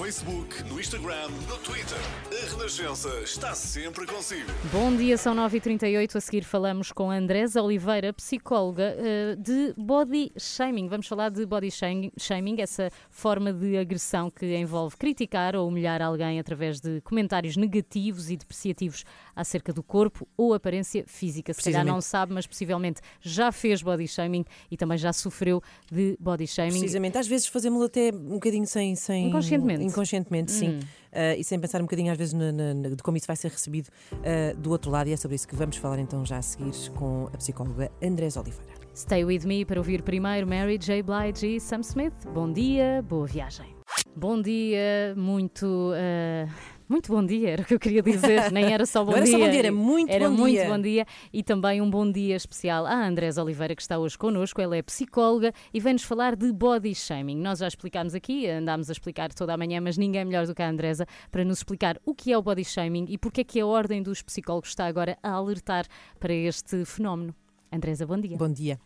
S3: No Facebook, no Instagram, no Twitter. A Renascença está sempre consigo.
S1: Bom dia, são 9h38. A seguir falamos com a Andresa Oliveira, psicóloga eh, de body shaming. Vamos falar de body shaming, essa forma de agressão que envolve criticar ou humilhar alguém através de comentários negativos e depreciativos acerca do corpo ou aparência física. Se calhar não sabe, mas possivelmente já fez body shaming e também já sofreu de body shaming.
S2: Precisamente, às vezes fazemos-lo até um bocadinho sem. sem
S1: Inconscientemente.
S2: Inconscientemente, sim.
S1: Hum.
S2: Ah, e sem pensar um bocadinho, às vezes, na- na- na- de como isso vai ser recebido ah, do outro lado. E é sobre isso que vamos falar então já a seguir com a psicóloga Andrés Oliveira.
S1: Stay with me para ouvir primeiro Mary J. Blige e Sam Smith. Bom dia, boa viagem. Bom dia, muito. eh, muito bom dia, era o que eu queria dizer. Nem era só [LAUGHS] bom
S2: Não era
S1: dia.
S2: só bom dia, era muito
S1: Era
S2: bom
S1: muito
S2: dia.
S1: bom dia. E também um bom dia especial à Andrés Oliveira, que está hoje connosco. Ela é psicóloga e vem-nos falar de body shaming. Nós já explicámos aqui, andámos a explicar toda a manhã, mas ninguém melhor do que a Andresa para nos explicar o que é o body shaming e porque é que a Ordem dos Psicólogos está agora a alertar para este fenómeno. Andresa, bom dia.
S2: Bom dia.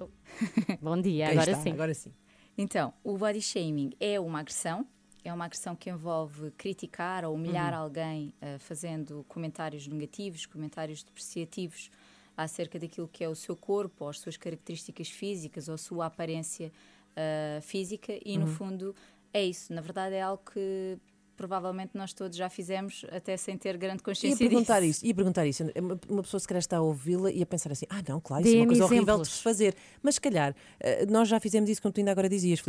S2: [LAUGHS]
S1: Bom dia, agora
S14: está,
S1: sim.
S2: Agora sim.
S14: Então, o body shaming é uma agressão é uma agressão que envolve criticar ou humilhar
S2: Uhum.
S14: alguém uh, fazendo comentários negativos, comentários depreciativos acerca daquilo que é o seu corpo, ou as suas características físicas, ou a sua aparência uh, física, e no
S2: Uhum.
S14: fundo é isso. Na verdade, é algo que provavelmente nós todos já fizemos, até sem ter grande
S2: Ia
S14: consciência
S2: perguntar
S14: disso.
S2: isso, ia perguntar isso. Uma, uma pessoa se calhar está a ouvi-la e a pensar assim: ah, não, claro, isso é uma coisa horrível de se fazer. Mas se calhar, eh, nós já fizemos isso, como tu ainda agora dizias,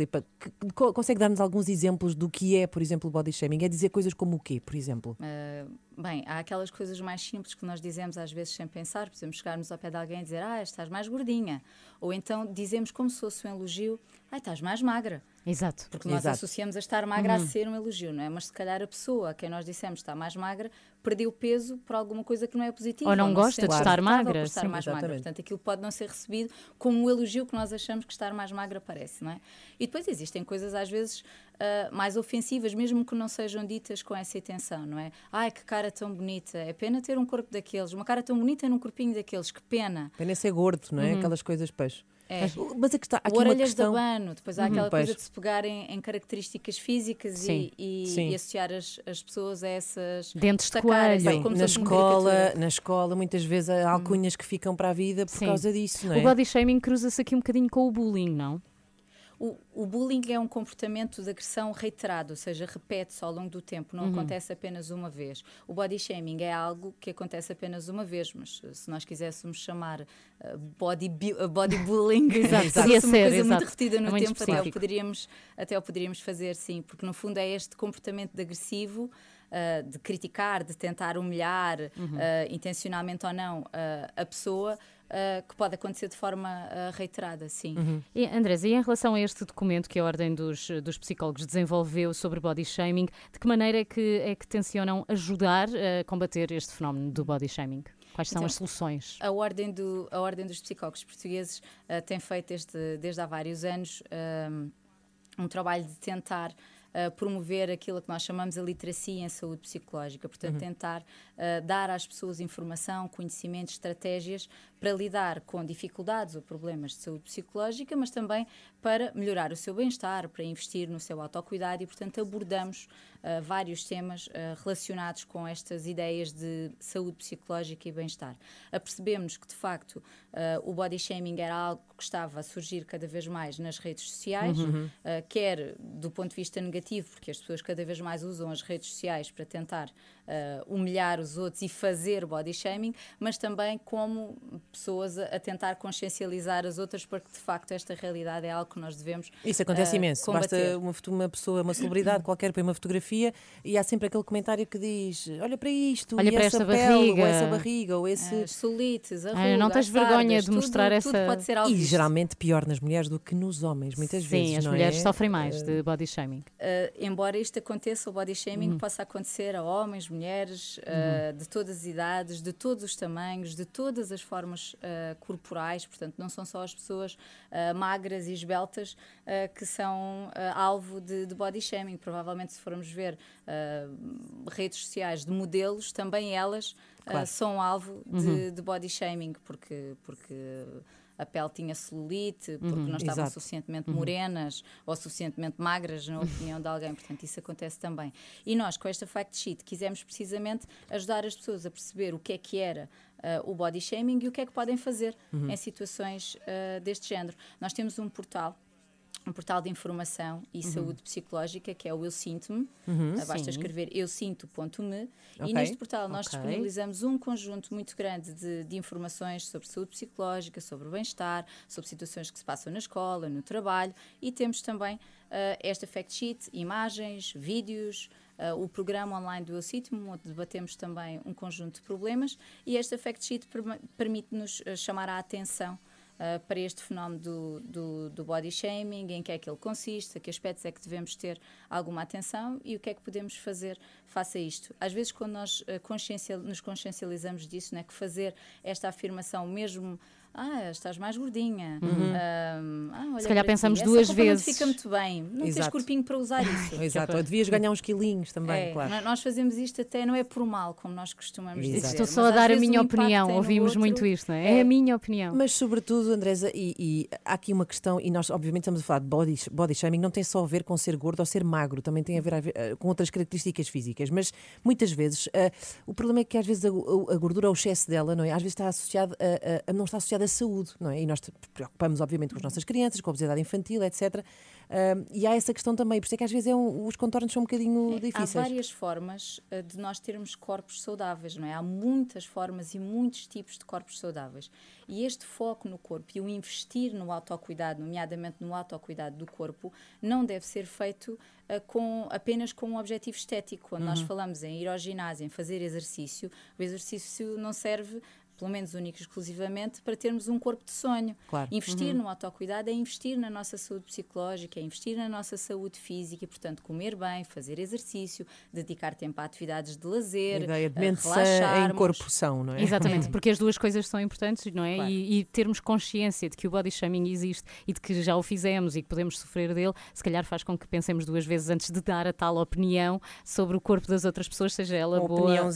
S2: co- Consegue dar-nos alguns exemplos do que é, por exemplo, o body shaming? É dizer coisas como o quê, por exemplo?
S14: Uh, bem, há aquelas coisas mais simples que nós dizemos às vezes sem pensar, por exemplo, chegarmos ao pé de alguém e dizer, ah, estás mais gordinha. Ou então dizemos como se fosse um elogio, ah, estás mais magra.
S1: Exato.
S14: Porque nós
S1: Exato.
S14: associamos a estar magra
S1: Uhum.
S14: a ser um elogio, não é? Mas se calhar a pessoa a quem nós dissemos está mais magra perdeu peso por alguma coisa que não é positiva.
S1: Ou não
S14: se
S1: gosta
S14: sente
S1: de estar magra,
S14: Por estar
S1: sim,
S14: mais magra. Portanto, aquilo pode não ser recebido como um elogio que nós achamos que estar mais magra parece, não é? E depois existem coisas às vezes ah, mais ofensivas, mesmo que não sejam ditas com essa intenção, não é? Ai, que cara tão bonita, é pena ter um corpo daqueles, uma cara tão bonita num corpinho daqueles, que pena.
S2: Pena ser gordo, não é?
S14: Uhum.
S2: Aquelas coisas, pois.
S14: É.
S2: Mas a questão, há aqui
S14: o orelhas
S2: questão...
S14: de abano, depois há
S2: Uhum,
S14: aquela
S2: pois.
S14: coisa de se pegar em, características físicas
S2: Sim,
S14: e, e-
S2: sim.
S14: e associar as, as pessoas a essas
S1: Dentes de coelho.
S14: se
S2: na escola, na escola, muitas vezes há alcunhas que ficam para a vida por
S1: Sim.
S2: causa disso, não é?
S1: O body shaming cruza-se aqui um bocadinho com o bullying, não?
S14: O, o bullying é um comportamento de agressão reiterado, ou seja, repete-se ao longo do tempo, não
S1: Uhum.
S14: acontece apenas uma vez. O body shaming é algo que acontece apenas uma vez, mas se nós quiséssemos chamar eh, body, eh, body bullying, [LAUGHS]
S1: Exato,
S14: se
S1: podia
S14: fosse uma
S1: ser,
S14: coisa
S1: exato.
S14: muito repetida no
S1: É muito
S14: tempo, até o, poderíamos, até o poderíamos fazer, sim, porque no fundo é este comportamento de agressivo. eh, de criticar, de tentar humilhar,
S1: Uhum.
S14: intencionalmente ou não, a pessoa, eh, que pode acontecer de forma eh, reiterada, sim.
S1: E, Andrés, e em relação a este documento que a Ordem dos, dos Psicólogos desenvolveu sobre body shaming, de que maneira é que, é que tencionam ajudar a combater este fenómeno do body shaming? Quais são
S14: Então,
S1: as soluções?
S14: A Ordem, do, a ordem dos Psicólogos Portugueses eh, tem feito este, desde há vários anos um, um trabalho de tentar eh, promover aquilo que nós chamamos a literacia em saúde psicológica, portanto,
S15: Uhum.
S14: tentar eh, dar às pessoas informação, conhecimento, estratégias para lidar com dificuldades ou problemas de saúde psicológica, mas também para melhorar o seu bem-estar, para investir no seu autocuidado e, portanto, abordamos eh, vários temas eh, relacionados com estas ideias de saúde psicológica e bem-estar. Apercebemos que, de facto, o body shaming era algo que estava a surgir cada vez mais nas redes sociais,
S15: Uhum.
S14: quer do ponto de vista negativo, porque as pessoas cada vez mais usam as redes sociais para tentar eh, humilhar os outros e fazer body shaming, mas também como pessoas a, a tentar consciencializar as outras para que de facto esta realidade é algo que nós devemos
S2: Isso acontece
S14: eh,
S2: imenso.
S14: combater.
S2: Basta uma, uma pessoa, uma celebridade [CLEARS THROAT] qualquer, põe uma fotografia e há sempre aquele comentário que diz: Olha para isto,
S1: Olha
S2: e
S1: para
S2: essa
S1: esta
S2: pele, ou
S1: barriga."
S2: essa barriga, ou esse.
S14: As solites, a
S1: Ah, não tens
S14: as
S1: vergonha
S14: sardas,
S1: de mostrar
S14: tudo,
S1: essa-
S14: Tudo pode ser algo
S2: E
S14: visto.
S2: geralmente pior nas mulheres do que nos homens, muitas
S1: Sim,
S2: vezes.
S1: as
S2: não
S1: mulheres
S2: é?
S1: sofrem mais
S2: Eh,
S1: de body shaming.
S14: Uh, embora isto aconteça, o body shaming
S1: Uhum.
S14: possa acontecer a homens, mulheres, uh, de todas as idades, de todos os tamanhos, de todas as formas uh, corporais, portanto, não são só as pessoas uh, magras e esbeltas que são alvo de, de body shaming. Provavelmente, se formos ver redes sociais de modelos, também elas
S15: Claro.
S14: são alvo de,
S15: Uhum.
S14: de body shaming, porque. porque a pele tinha celulite, porque
S15: Uhum,
S14: não estavam
S15: exato.
S14: suficientemente
S15: Uhum.
S14: morenas ou suficientemente magras, na opinião de alguém. Portanto, isso acontece também. E nós, com esta fact sheet, quisemos precisamente ajudar as pessoas a perceber o que é que era ah, o body shaming e o que é que podem fazer
S15: Uhum.
S14: em situações ah, deste género. Nós temos um portal. Um portal de informação e
S15: Uhum.
S14: saúde psicológica que é o Eu Sinto-me.
S15: Uhum.
S14: Basta
S15: Sim.
S14: escrever eusinto.me
S15: Ok.
S14: e neste portal nós
S15: Ok.
S14: disponibilizamos um conjunto muito grande de, de informações sobre saúde psicológica, sobre o bem-estar, sobre situações que se passam na escola, no trabalho e temos também ah, esta fact sheet, imagens, vídeos, ah, o programa online do Eu Sinto-me, onde debatemos também um conjunto de problemas e esta fact sheet permite-nos ah, chamar a atenção Uh, para este fenómeno do, do, do body shaming, em que é que ele consiste, a que aspectos é que devemos ter alguma atenção e o que é que podemos fazer face a isto. Às vezes, quando nós consciencia- nos consciencializamos disso, né, que fazer esta afirmação, mesmo ah, estás mais gordinha.
S1: Uhum.
S14: Ah, ah, olha
S1: Se calhar pensamos
S14: ti,
S1: duas vezes.
S14: Não fica muito bem. Não tens
S2: Exato.
S14: corpinho para usar isso. [LAUGHS]
S2: Exato, ou devias ganhar uns quilinhos também,
S14: É,
S2: claro.
S14: Nós fazemos isto até não é por mal, como nós costumamos
S2: Exato.
S14: dizer.
S1: Estou só a dar a minha opinião,
S14: no
S1: ouvimos
S14: outro.
S1: muito isto, não é? É a minha opinião.
S2: Mas, sobretudo, Andresa, e, e há aqui uma questão, e nós, obviamente, estamos a falar de body, body shaming, não tem só a ver com ser gordo ou ser magro, também tem a ver, a ver, eh, com outras características físicas. Mas, muitas vezes, eh, o problema é que, às vezes, a, a- a gordura, o excesso dela, não é? Às vezes está associado a, a- a- não está associado à saúde, não é? E nós preocupamos, obviamente, com as nossas crianças, com a obesidade infantil, etc. Ah, e há essa questão também, por isso é que às vezes é um- os contornos são um bocadinho
S14: Há
S2: difíceis.
S14: várias formas eh, de nós termos corpos saudáveis, não é? Há muitas formas e muitos tipos de corpos saudáveis. E este foco no corpo e o investir no autocuidado, nomeadamente no autocuidado do corpo, não deve ser feito eh, com, apenas com um objetivo estético. Quando nós
S15: Uhum.
S14: falamos em ir ao ginásio, em fazer exercício, o exercício não serve pelo menos único e exclusivamente, para termos um corpo de sonho.
S2: Claro.
S14: Investir
S2: Uhum.
S14: no autocuidado é investir na nossa saúde psicológica, é investir na nossa saúde física e, portanto, comer bem, fazer exercício, dedicar tempo a atividades de lazer,
S2: A ideia de mente sã em corpo são, não é?
S1: Exatamente, [LAUGHS] porque as duas coisas são importantes, não é?
S14: Claro.
S1: E, e termos consciência de que o body shaming existe e de que já o fizemos e que podemos sofrer dele, se calhar faz com que pensemos duas vezes antes de dar a tal opinião sobre o corpo das outras pessoas, seja ela
S2: Uma
S1: boa, boa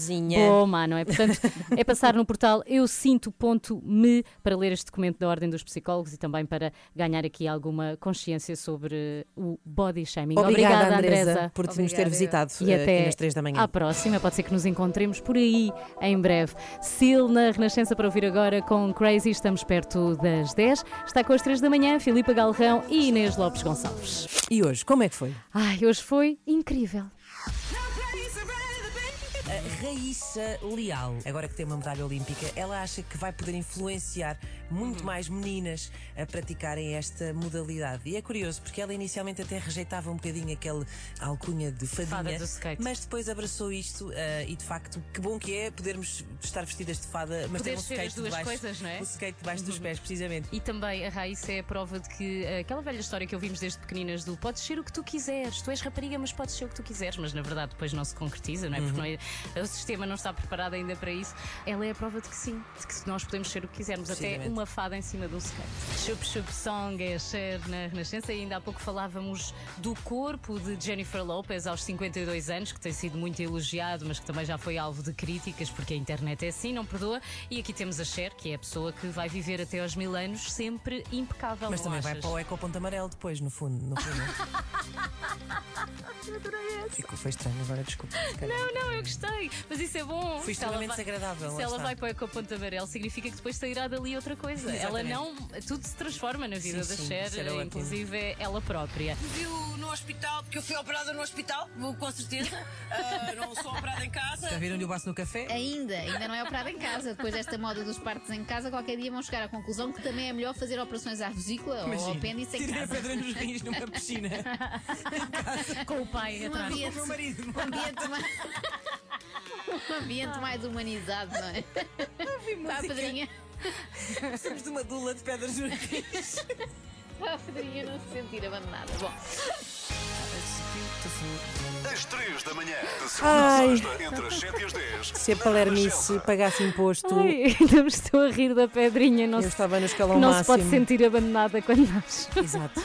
S1: ou má, não é? Portanto, [LAUGHS] é passar no portal eusinto.me para ler este documento da Ordem dos Psicólogos e também para ganhar aqui alguma consciência sobre o body shaming.
S2: Obrigada,
S1: Andresa,
S2: Andresa, por nos ter
S1: Obrigada.
S2: visitado,
S1: e
S2: eh,
S1: até
S2: nas três da manhã.
S1: À próxima, pode ser que nos encontremos por aí em breve. Sil na Renascença para ouvir agora com Crazy, estamos perto das 10. Está com as 3 da manhã, Filipa Galrão e Inês Lopes Gonçalves.
S2: E hoje, como é que foi?
S1: Ai, hoje foi incrível.
S2: Raíssa Leal, agora que tem uma medalha olímpica, ela acha que vai poder influenciar muito mais meninas a praticarem esta modalidade. E é curioso, porque ela inicialmente até rejeitava um bocadinho aquele alcunha de fadinha,
S1: Fada do skate.
S2: mas depois abraçou isto eh, e de facto, que bom que é podermos estar vestidas de fada, mas
S1: Poder
S2: ter um skate
S1: as duas
S2: debaixo,
S1: coisas, não é?
S2: O skate debaixo dos pés, precisamente.
S1: E também a Raíssa é a prova de que aquela velha história que ouvimos desde pequeninas do podes ser o que tu quiseres, tu és rapariga, mas podes ser o que tu quiseres, mas na verdade depois não se concretiza, não é? Porque
S2: Uhum.
S1: não é- o sistema não está preparado ainda para isso. Ela é a prova de que sim, de que nós podemos ser o que quisermos, até
S2: Precisamente.
S1: Uma fada em cima de um skate. Chup Chup Song é Cher na Renascença e ainda há pouco falávamos do corpo de Jennifer Lopez aos 52 anos, que tem sido muito elogiado, mas que também já foi alvo de críticas, porque a internet é assim, não perdoa. E aqui temos a Cher, que é a pessoa que vai viver até aos mil anos sempre impecável.
S2: Mas também vai
S1: achas?
S2: para o Eco Ponto Amarelo depois, no fundo. No fundo. [LAUGHS] Ficou, foi estranho agora, desculpa.
S1: Não, não, eu gostei. Mas isso é bom.
S2: Foi
S1: Se ela
S2: extremamente
S1: vai-
S2: desagradável,
S1: Se ela vai para o Ecoponto Amarelo, significa que depois sairá dali outra coisa. Ela
S2: Exatamente.
S1: não. Tudo se transforma na vida
S2: Sim,
S1: da
S2: sim,
S1: Cher,
S2: era ótimo.
S1: inclusive é ela própria.
S7: Viu no hospital, porque eu fui operada no hospital, com certeza. [LAUGHS] Ah, não sou operada em casa.
S2: Já viram-lhe o baço no café?
S5: Ainda, ainda não é operada em casa. Depois desta moda dos partos em casa, qualquer dia vão chegar à conclusão que também é melhor fazer operações à vesícula ou ao
S2: Imagina,
S5: apêndice em
S2: tirei a
S5: casa.
S2: pedra nos rins numa piscina. [LAUGHS]
S1: Com o pai
S5: Um
S1: atrás.
S5: ambiente,
S2: Com o meu marido.
S5: um ambiente mais... [LAUGHS] um ambiente mais humanizado, não é? Pá, Pedrinha.
S2: Precisamos de uma dula de pedras nos rins.
S5: Pá, Pedrinha não se sentir abandonada. Bom.
S3: Às 3 da manhã, de segunda a
S2: Ai.
S3: sexta, entre as 7 e as 10.
S2: Se a Palermice pagasse imposto,
S1: Ai, ainda me estou a rir da pedrinha. Não
S2: eu
S1: se,
S2: estava no escalão
S1: não
S2: máximo.
S1: se pode sentir abandonada quando nós.
S2: Exato.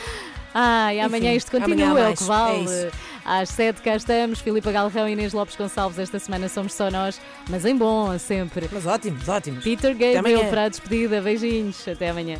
S1: Ai, amanhã
S2: Enfim,
S1: isto continua,
S2: há
S1: é o
S2: mais,
S1: que
S2: é
S1: vale.
S2: isso.
S1: Às sete cá estamos, Filipa Galrão e Inês Lopes Gonçalves. Esta semana somos só nós, mas em bom, sempre.
S2: Mas ótimos, ótimos.
S1: Peter Gabriel
S2: amanhã.
S1: para a despedida. Beijinhos, até amanhã.